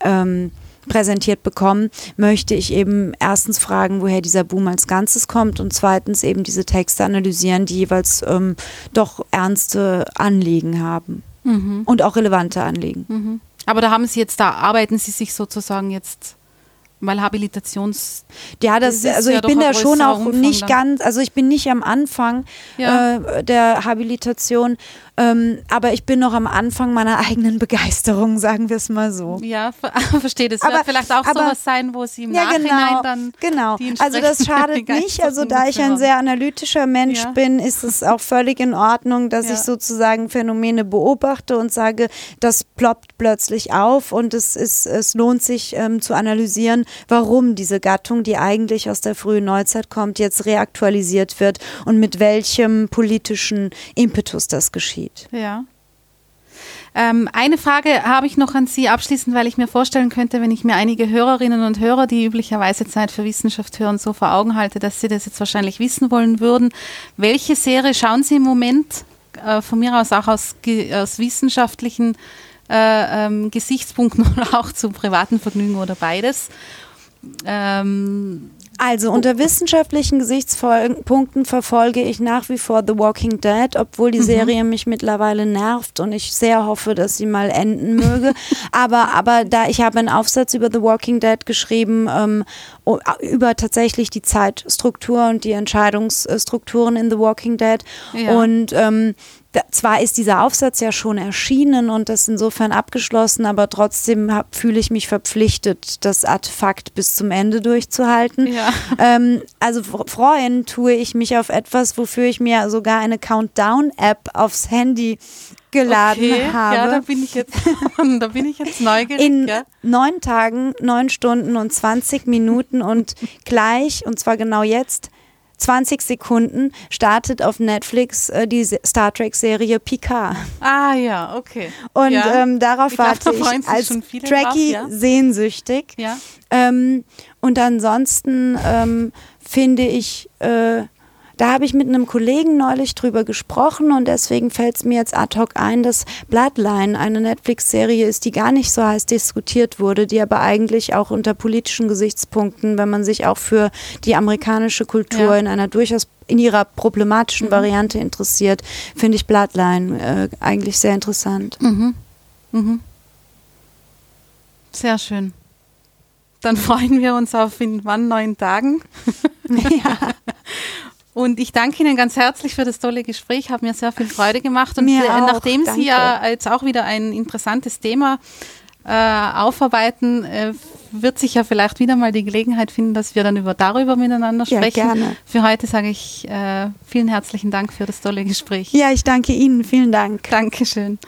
ähm, präsentiert bekommen, möchte ich eben erstens fragen, woher dieser Boom als Ganzes kommt und zweitens eben diese Texte analysieren, die jeweils ähm, doch ernste Anliegen haben mhm. und auch relevante Anliegen. Mhm. Aber da haben Sie jetzt, da arbeiten Sie sich sozusagen jetzt weil Habilitations. Ja, das, das also ich bin da schon auch nicht ganz, also ich bin nicht am Anfang ja. äh, der Habilitation. Ähm, aber ich bin noch am Anfang meiner eigenen Begeisterung, sagen wir es mal so. Ja, verstehe. Das aber, wird vielleicht auch aber, sowas sein, wo sie im ja, Nachhinein genau, dann. Genau. Also das schadet nicht. Also da ich ein sehr analytischer Mensch ja. bin, ist es auch völlig in Ordnung, dass ja. ich sozusagen Phänomene beobachte und sage, das ploppt plötzlich auf und es ist, es lohnt sich ähm, zu analysieren, warum diese Gattung, die eigentlich aus der frühen Neuzeit kommt, jetzt reaktualisiert wird und mit welchem politischen Impetus das geschieht. Ja. Ähm, eine Frage habe ich noch an Sie abschließend, weil ich mir vorstellen könnte, wenn ich mir einige Hörerinnen und Hörer, die üblicherweise Zeit für Wissenschaft hören, so vor Augen halte, dass Sie das jetzt wahrscheinlich wissen wollen würden. Welche Serie schauen Sie im Moment äh, von mir aus auch aus, aus wissenschaftlichen äh, ähm, Gesichtspunkten oder auch zu privaten Vergnügen oder beides? Ähm, also unter wissenschaftlichen Gesichtspunkten verfolge ich nach wie vor The Walking Dead, obwohl die mhm. Serie mich mittlerweile nervt und ich sehr hoffe, dass sie mal enden möge. aber, aber da ich habe einen Aufsatz über The Walking Dead geschrieben, ähm, über tatsächlich die Zeitstruktur und die Entscheidungsstrukturen in The Walking Dead. Ja. Und ähm, zwar ist dieser Aufsatz ja schon erschienen und das insofern abgeschlossen, aber trotzdem fühle ich mich verpflichtet, das Artefakt bis zum Ende durchzuhalten. Ja. Ähm, also freuen tue ich mich auf etwas, wofür ich mir sogar eine Countdown-App aufs Handy geladen okay, habe. Ja, da bin ich jetzt, da bin ich jetzt neugierig. In ja. neun Tagen, neun Stunden und 20 Minuten und gleich, und zwar genau jetzt, 20 Sekunden startet auf Netflix äh, die Star Trek-Serie Picard. Ah ja, okay. Und ja. ähm, darauf ich warte glaub, ich als Trekkie ja? sehnsüchtig. Ja. Ähm, und ansonsten ähm, finde ich äh, da habe ich mit einem Kollegen neulich drüber gesprochen und deswegen fällt es mir jetzt ad hoc ein, dass Bloodline eine Netflix-Serie ist, die gar nicht so heiß diskutiert wurde, die aber eigentlich auch unter politischen Gesichtspunkten, wenn man sich auch für die amerikanische Kultur ja. in einer durchaus in ihrer problematischen mhm. Variante interessiert, finde ich Bloodline äh, eigentlich sehr interessant. Mhm. Mhm. Sehr schön. Dann freuen wir uns auf in wann neun Tagen. ja. Und ich danke Ihnen ganz herzlich für das tolle Gespräch, hat mir sehr viel Freude gemacht. Und mir auch, nachdem danke. Sie ja jetzt auch wieder ein interessantes Thema äh, aufarbeiten, äh, wird sich ja vielleicht wieder mal die Gelegenheit finden, dass wir dann über darüber miteinander sprechen. Ja, gerne. Für heute sage ich äh, vielen herzlichen Dank für das tolle Gespräch. Ja, ich danke Ihnen. Vielen Dank. Dankeschön.